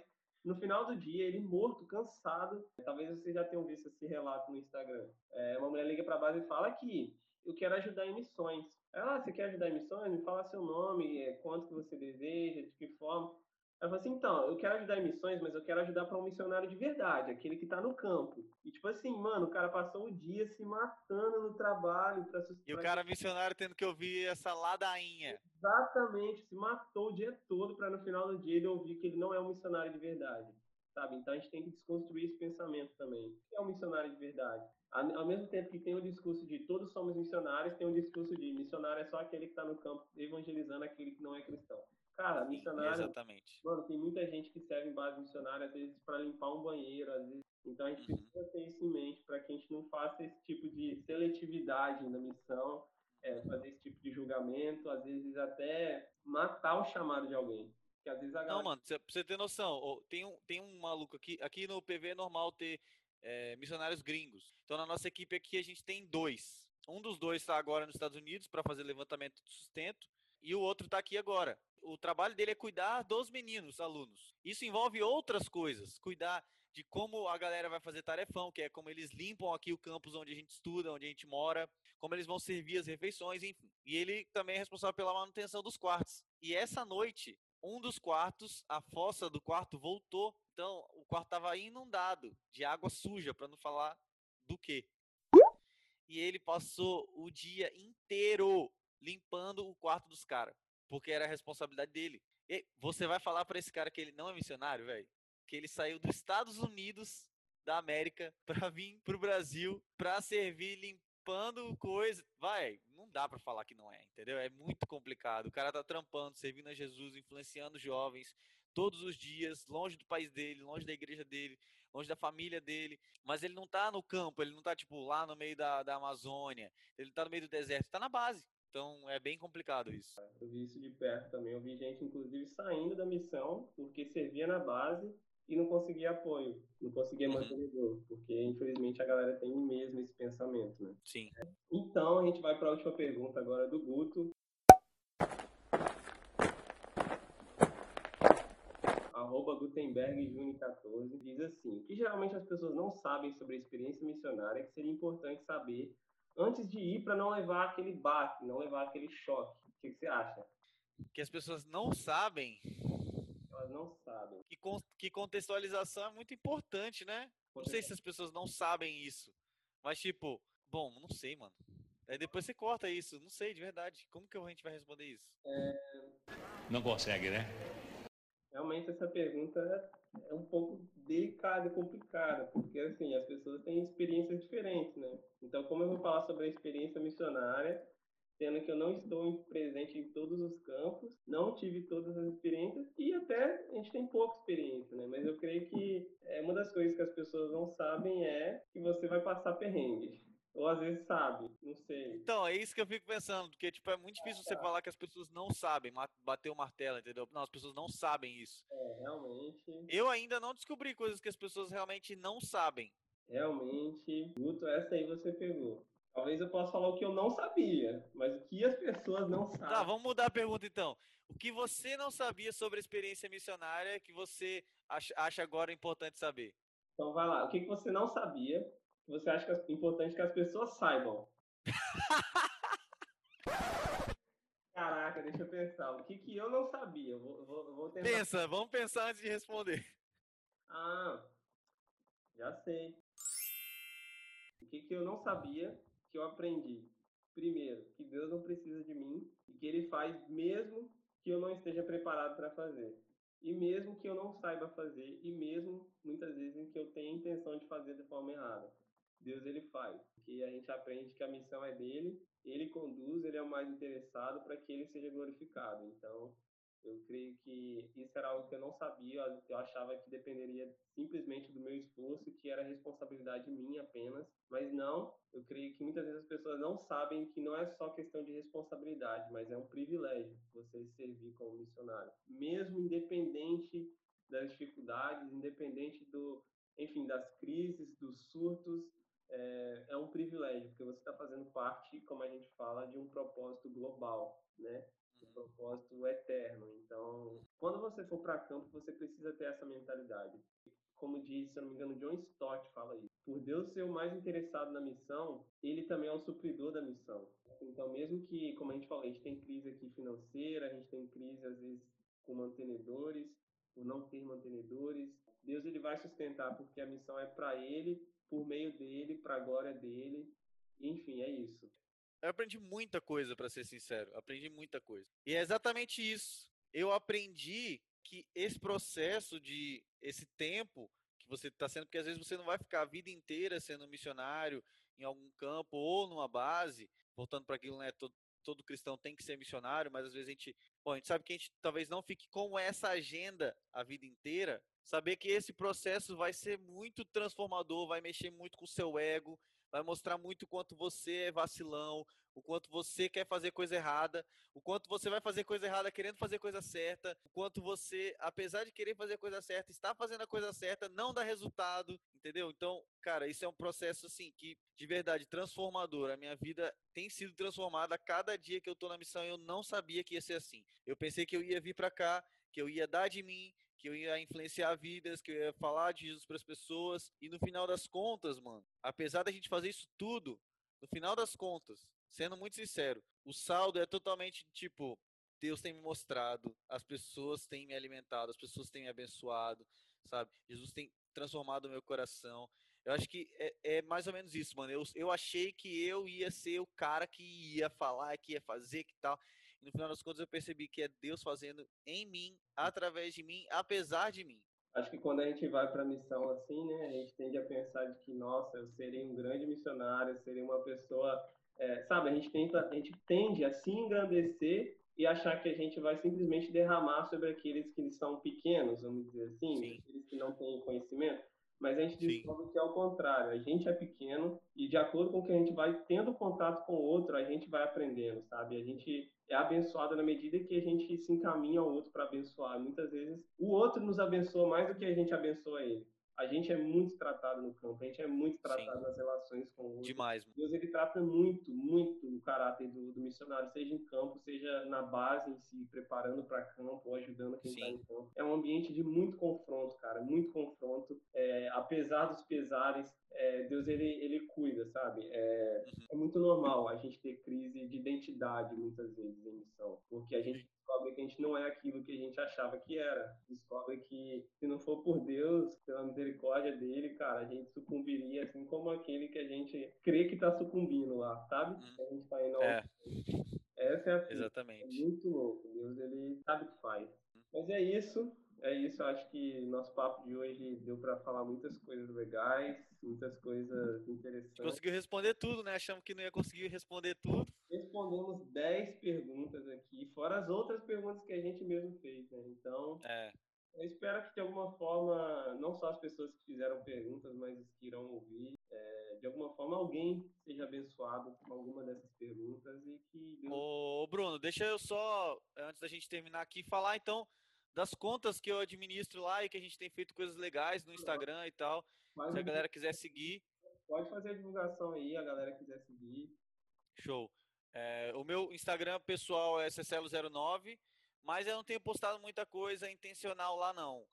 Speaker 2: No final do dia, ele morto, cansado. Talvez vocês já tenham visto esse relato no Instagram. É, uma mulher liga para a base e fala que eu quero ajudar em missões. Ah, você quer ajudar em missões? Me fala seu nome, é, quanto que você deseja, de que forma. Ela falou assim, então, eu quero ajudar em missões, mas eu quero ajudar para um missionário de verdade, aquele que está no campo. E tipo assim, mano, o cara passou o dia se matando no trabalho para
Speaker 3: E o cara missionário tendo que ouvir essa ladainha.
Speaker 2: Exatamente, se matou o dia todo para no final do dia ele ouvir que ele não é um missionário de verdade. Sabe? Então a gente tem que desconstruir esse pensamento também. O que é um missionário de verdade? Ao mesmo tempo que tem o discurso de todos somos missionários, tem o discurso de missionário é só aquele que está no campo evangelizando aquele que não é cristão. Cara, missionário.
Speaker 3: Exatamente.
Speaker 2: Mano, tem muita gente que serve em base missionária, às vezes para limpar um banheiro, às vezes. Então a gente uhum. precisa ter isso em mente para que a gente não faça esse tipo de seletividade na missão, é, fazer esse tipo de julgamento, às vezes até matar o chamado de alguém. Que às vezes a galera...
Speaker 3: Não, mano, pra você ter noção, tem um, tem um maluco aqui, aqui no PV é normal ter é, missionários gringos. Então, na nossa equipe aqui, a gente tem dois. Um dos dois está agora nos Estados Unidos para fazer levantamento de sustento e o outro está aqui agora. O trabalho dele é cuidar dos meninos, alunos. Isso envolve outras coisas, cuidar de como a galera vai fazer tarefão, que é como eles limpam aqui o campus onde a gente estuda, onde a gente mora, como eles vão servir as refeições, enfim. E ele também é responsável pela manutenção dos quartos. E essa noite, um dos quartos, a fossa do quarto voltou. Então, o quarto estava inundado de água suja, para não falar do quê. E ele passou o dia inteiro limpando o quarto dos caras, porque era a responsabilidade dele. E você vai falar para esse cara que ele não é missionário, velho? Que ele saiu dos Estados Unidos da América para vir pro Brasil para servir limpando coisa. Vai, não dá para falar que não é, entendeu? É muito complicado. O cara tá trampando, servindo a Jesus, influenciando jovens todos os dias, longe do país dele, longe da igreja dele, longe da família dele, mas ele não tá no campo, ele não tá, tipo, lá no meio da, da Amazônia, ele tá no meio do deserto, tá na base. Então é bem complicado isso.
Speaker 2: Eu vi isso de perto também. Eu vi gente, inclusive, saindo da missão porque servia na base e não conseguia apoio, não conseguia mantenedor, uhum. porque infelizmente a galera tem mesmo esse pensamento, né?
Speaker 3: Sim.
Speaker 2: Então a gente vai para a última pergunta agora do Guto. arroba Gutenberg Juni 14 diz assim: o que geralmente as pessoas não sabem sobre a experiência missionária é que seria importante saber antes de ir para não levar aquele baque, não levar aquele choque. O que, que, você acha?
Speaker 3: Que as pessoas não sabem.
Speaker 2: Elas não sabem.
Speaker 3: Que, con que contextualização é muito importante, né? Não sei se as pessoas não sabem isso. Mas, tipo, bom, não sei, mano. Aí depois você corta isso. Não sei, de verdade. Como que a gente vai responder isso?
Speaker 2: É...
Speaker 4: Não consegue, né?
Speaker 2: Realmente essa pergunta é um pouco delicada complicada, porque assim, as pessoas têm experiências diferentes, né? Então, como eu vou falar sobre a experiência missionária, sendo que eu não estou presente em todos os campos, não tive todas as experiências e até a gente tem pouca experiência, né? Mas eu creio que é, uma das coisas que as pessoas não sabem é que você vai passar perrengue. Ou às vezes sabe, não sei.
Speaker 3: Então, é isso que eu fico pensando, porque tipo, é muito difícil você falar que as pessoas não sabem bater o martelo, entendeu? Não, as pessoas não sabem isso.
Speaker 2: É, realmente.
Speaker 3: Eu ainda não descobri coisas que as pessoas realmente não sabem.
Speaker 2: Realmente, Guto, essa aí você pegou. Talvez eu possa falar o que eu não sabia, mas o que as pessoas não tá, sabem.
Speaker 3: Tá, vamos mudar a pergunta então. O que você não sabia sobre a experiência missionária que você acha agora importante saber?
Speaker 2: Então vai lá. O que você não sabia que você acha que é importante que as pessoas saibam? Caraca, deixa eu pensar. O que, que eu não sabia? Vou, vou, vou tentar...
Speaker 3: Pensa, vamos pensar antes de responder.
Speaker 2: Ah, já sei. O que, que eu não sabia que eu aprendi? Primeiro, que Deus não precisa de mim e que Ele faz mesmo que eu não esteja preparado para fazer. E mesmo que eu não saiba fazer, e mesmo muitas vezes que eu tenha intenção de fazer de forma errada. Deus ele faz, que a gente aprende que a missão é dele, ele conduz, ele é o mais interessado para que ele seja glorificado. Então, eu creio que isso era algo que eu não sabia, eu achava que dependeria simplesmente do meu esforço, que era responsabilidade minha apenas, mas não, eu creio que muitas vezes as pessoas não sabem que não é só questão de responsabilidade, mas é um privilégio você servir como missionário, mesmo independente das dificuldades, independente do, enfim, das crises, dos surtos, é, é um privilégio, porque você está fazendo parte, como a gente fala, de um propósito global, né? Um uhum. propósito eterno. Então, quando você for para campo, você precisa ter essa mentalidade. Como diz, se eu não me engano, John Stott fala isso. Por Deus ser o mais interessado na missão, ele também é o supridor da missão. Então, mesmo que, como a gente falou, a gente tem crise aqui financeira, a gente tem crise, às vezes, com mantenedores, por não ter mantenedores, Deus ele vai sustentar porque a missão é para ele por meio dele, para a glória dele. Enfim, é isso.
Speaker 3: Eu aprendi muita coisa, para ser sincero. Aprendi muita coisa. E é exatamente isso. Eu aprendi que esse processo de esse tempo que você está sendo, porque às vezes você não vai ficar a vida inteira sendo missionário em algum campo ou numa base, voltando para aquilo, né? Todo, todo cristão tem que ser missionário, mas às vezes a gente, bom, a gente sabe que a gente talvez não fique com essa agenda a vida inteira, saber que esse processo vai ser muito transformador, vai mexer muito com o seu ego, vai mostrar muito o quanto você é vacilão, o quanto você quer fazer coisa errada, o quanto você vai fazer coisa errada querendo fazer coisa certa, o quanto você, apesar de querer fazer coisa certa, está fazendo a coisa certa, não dá resultado, entendeu? Então, cara, isso é um processo assim que de verdade transformador. A minha vida tem sido transformada a cada dia que eu tô na missão. Eu não sabia que ia ser assim. Eu pensei que eu ia vir para cá, que eu ia dar de mim, que eu ia influenciar vidas, que eu ia falar de Jesus para as pessoas. E no final das contas, mano, apesar da gente fazer isso tudo, no final das contas, sendo muito sincero, o saldo é totalmente tipo: Deus tem me mostrado, as pessoas têm me alimentado, as pessoas têm me abençoado, sabe? Jesus tem transformado o meu coração. Eu acho que é, é, mais ou menos isso, mano. Eu, eu achei que eu ia ser o cara que ia falar, que ia fazer, que tal. No final das contas eu percebi que é Deus fazendo em mim, através de mim, apesar de mim.
Speaker 2: Acho que quando a gente vai para a missão assim, né, a gente tende a pensar de que, nossa, eu serei um grande missionário, eu serei uma pessoa é, sabe, a gente, tenta, a gente tende a se engrandecer e achar que a gente vai simplesmente derramar sobre aqueles que são pequenos, vamos dizer assim, Sim. aqueles que não têm conhecimento. Mas a gente descobre Sim. que é o contrário. A gente é pequeno e de acordo com que a gente vai tendo contato com o outro, a gente vai aprendendo, sabe? A gente é abençoado na medida que a gente se encaminha ao outro para abençoar. Muitas vezes o outro nos abençoa mais do que a gente abençoa ele a gente é muito tratado no campo, a gente é muito tratado Sim. nas relações com o outro.
Speaker 3: Demais. Mano.
Speaker 2: Deus ele trata muito, muito o caráter do, do, missionário, seja em campo, seja na base em si, preparando para campo ou ajudando quem está em campo. É um ambiente de muito confronto, cara, muito confronto. É, apesar dos pesares, é, Deus ele, ele cuida, sabe? É, uhum. é muito normal a gente ter crise de identidade muitas vezes em missão, porque a gente descobre que a gente não é aquilo que a gente achava que era. Descobre que se não for por Deus, pela misericórdia dele, cara, a gente sucumbiria assim como aquele que a gente crê que tá sucumbindo lá, sabe? Hum. A gente tá indo ao...
Speaker 3: É.
Speaker 2: Essa é a
Speaker 3: Exatamente.
Speaker 2: É muito louco. Deus, ele sabe o que faz. Hum. Mas é isso. É isso, acho que nosso papo de hoje deu para falar muitas coisas legais, muitas coisas interessantes.
Speaker 3: Conseguiu responder tudo, né? Achamos que não ia conseguir responder tudo.
Speaker 2: Respondemos 10 perguntas aqui, fora as outras perguntas que a gente mesmo fez, né? Então,
Speaker 3: é.
Speaker 2: eu espero que de alguma forma, não só as pessoas que fizeram perguntas, mas os que irão ouvir, é, de alguma forma alguém seja abençoado com alguma dessas perguntas e que
Speaker 3: Deus... Ô, Bruno, deixa eu só, antes da gente terminar aqui, falar então das contas que eu administro lá e que a gente tem feito coisas legais no Instagram e tal. Mas se a galera quiser seguir.
Speaker 2: Pode fazer a divulgação aí, a galera quiser seguir.
Speaker 3: Show. É, o meu Instagram pessoal é Cecelo09, mas eu não tenho postado muita coisa intencional lá não.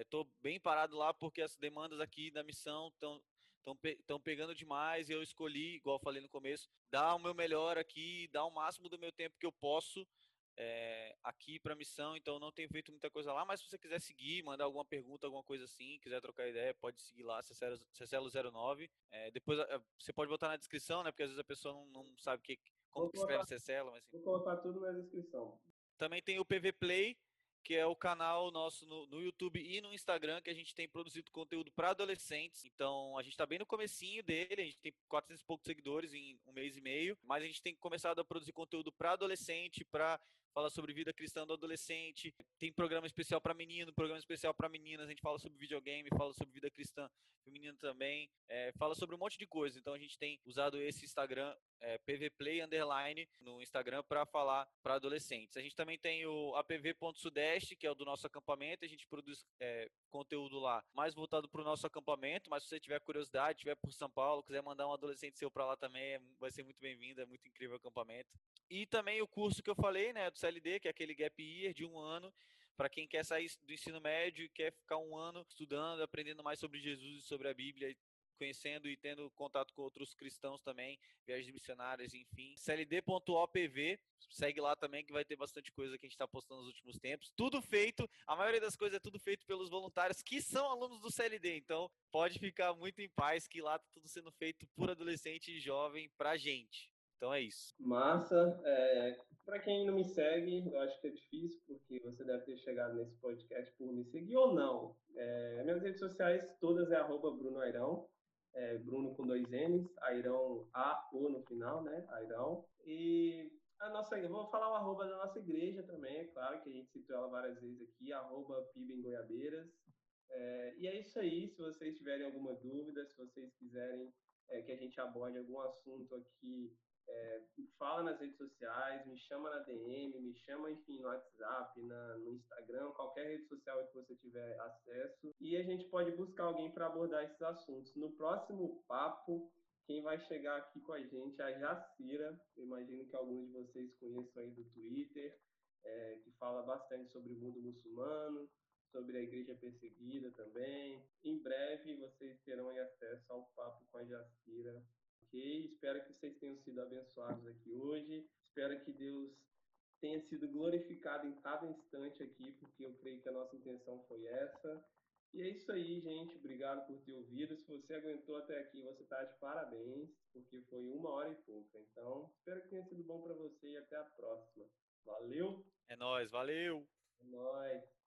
Speaker 3: Estou é, bem parado lá porque as demandas aqui da missão estão estão pe pegando demais e eu escolhi, igual eu falei no começo, dar o meu melhor aqui, dar o máximo do meu tempo que eu posso é, aqui para missão, então não tenho feito muita coisa lá, mas se você quiser seguir, mandar alguma pergunta, alguma coisa assim, quiser trocar ideia, pode seguir lá, Cecelo09. É, depois você pode botar na descrição, né? Porque às vezes a pessoa não, não sabe que, como vou que escreve colocar, Cecelo. Mas,
Speaker 2: assim. Vou colocar tudo na descrição.
Speaker 3: Também tem o PV Play, que é o canal nosso no, no, YouTube e no Instagram, que a gente tem produzido conteúdo para adolescentes. Então, a gente está bem no comecinho dele, a gente tem 400 e poucos seguidores em um mês e meio, mas a gente tem começado a produzir conteúdo para adolescente, para fala sobre vida cristã do adolescente, tem programa especial para menino, programa especial para meninas, a gente fala sobre videogame, fala sobre vida cristã feminina também, é, fala sobre um monte de coisa. Então a gente tem usado esse Instagram é, PVPlay Underline no Instagram para falar para adolescentes. A gente também tem o apv.sudeste, que é o do nosso acampamento, a gente produz é, conteúdo lá mais voltado para o nosso acampamento, mas se você tiver curiosidade, tiver por São Paulo, quiser mandar um adolescente seu para lá também, é, vai ser muito bem-vindo, é muito incrível o acampamento. E também o curso que eu falei, né, do CLD, que é aquele gap year de um ano, para quem quer sair do ensino médio e quer ficar um ano estudando, aprendendo mais sobre Jesus e sobre a Bíblia conhecendo e tendo contato com outros cristãos também, viagens missionárias, enfim. cld.opv, segue lá também que vai ter bastante coisa que a gente está postando nos últimos tempos. Tudo feito, a maioria das coisas é tudo feito pelos voluntários que são alunos do CLD, então pode ficar muito em paz que lá tá tudo sendo feito por adolescente e jovem pra gente. Então é isso.
Speaker 2: Massa. É, para quem não me segue, eu acho que é difícil, porque você deve ter chegado nesse podcast por me seguir ou não. É, minhas redes sociais todas é arroba Bruno Airão é, Bruno com dois N's, Airão A O no final, né? Airão. E a nossa, vou falar o arroba da nossa igreja também, é claro que a gente citou ela várias vezes aqui, arroba Piba em Goiabeiras. É, e é isso aí, se vocês tiverem alguma dúvida, se vocês quiserem é, que a gente aborde algum assunto aqui, é, fala nas redes sociais, me chama na DM, me chama, enfim, no WhatsApp, na, no Instagram, qualquer rede social que você tiver acesso, e a gente pode buscar alguém para abordar esses assuntos. No próximo papo, quem vai chegar aqui com a gente é a Jacira, eu imagino que alguns de vocês conheçam aí do Twitter, é, que fala bastante sobre o mundo muçulmano, sobre a igreja perseguida também. Em breve vocês terão acesso ao papo com a Jacira. Ok? Espero que vocês tenham sido abençoados aqui hoje. Espero que Deus tenha sido glorificado em cada instante aqui, porque eu creio que a nossa intenção foi essa. E é isso aí, gente. Obrigado por ter ouvido. Se você aguentou até aqui, você está de parabéns, porque foi uma hora e pouca. Então, espero que tenha sido bom para você e até a próxima. Valeu!
Speaker 3: É nóis, valeu!
Speaker 2: É nóis!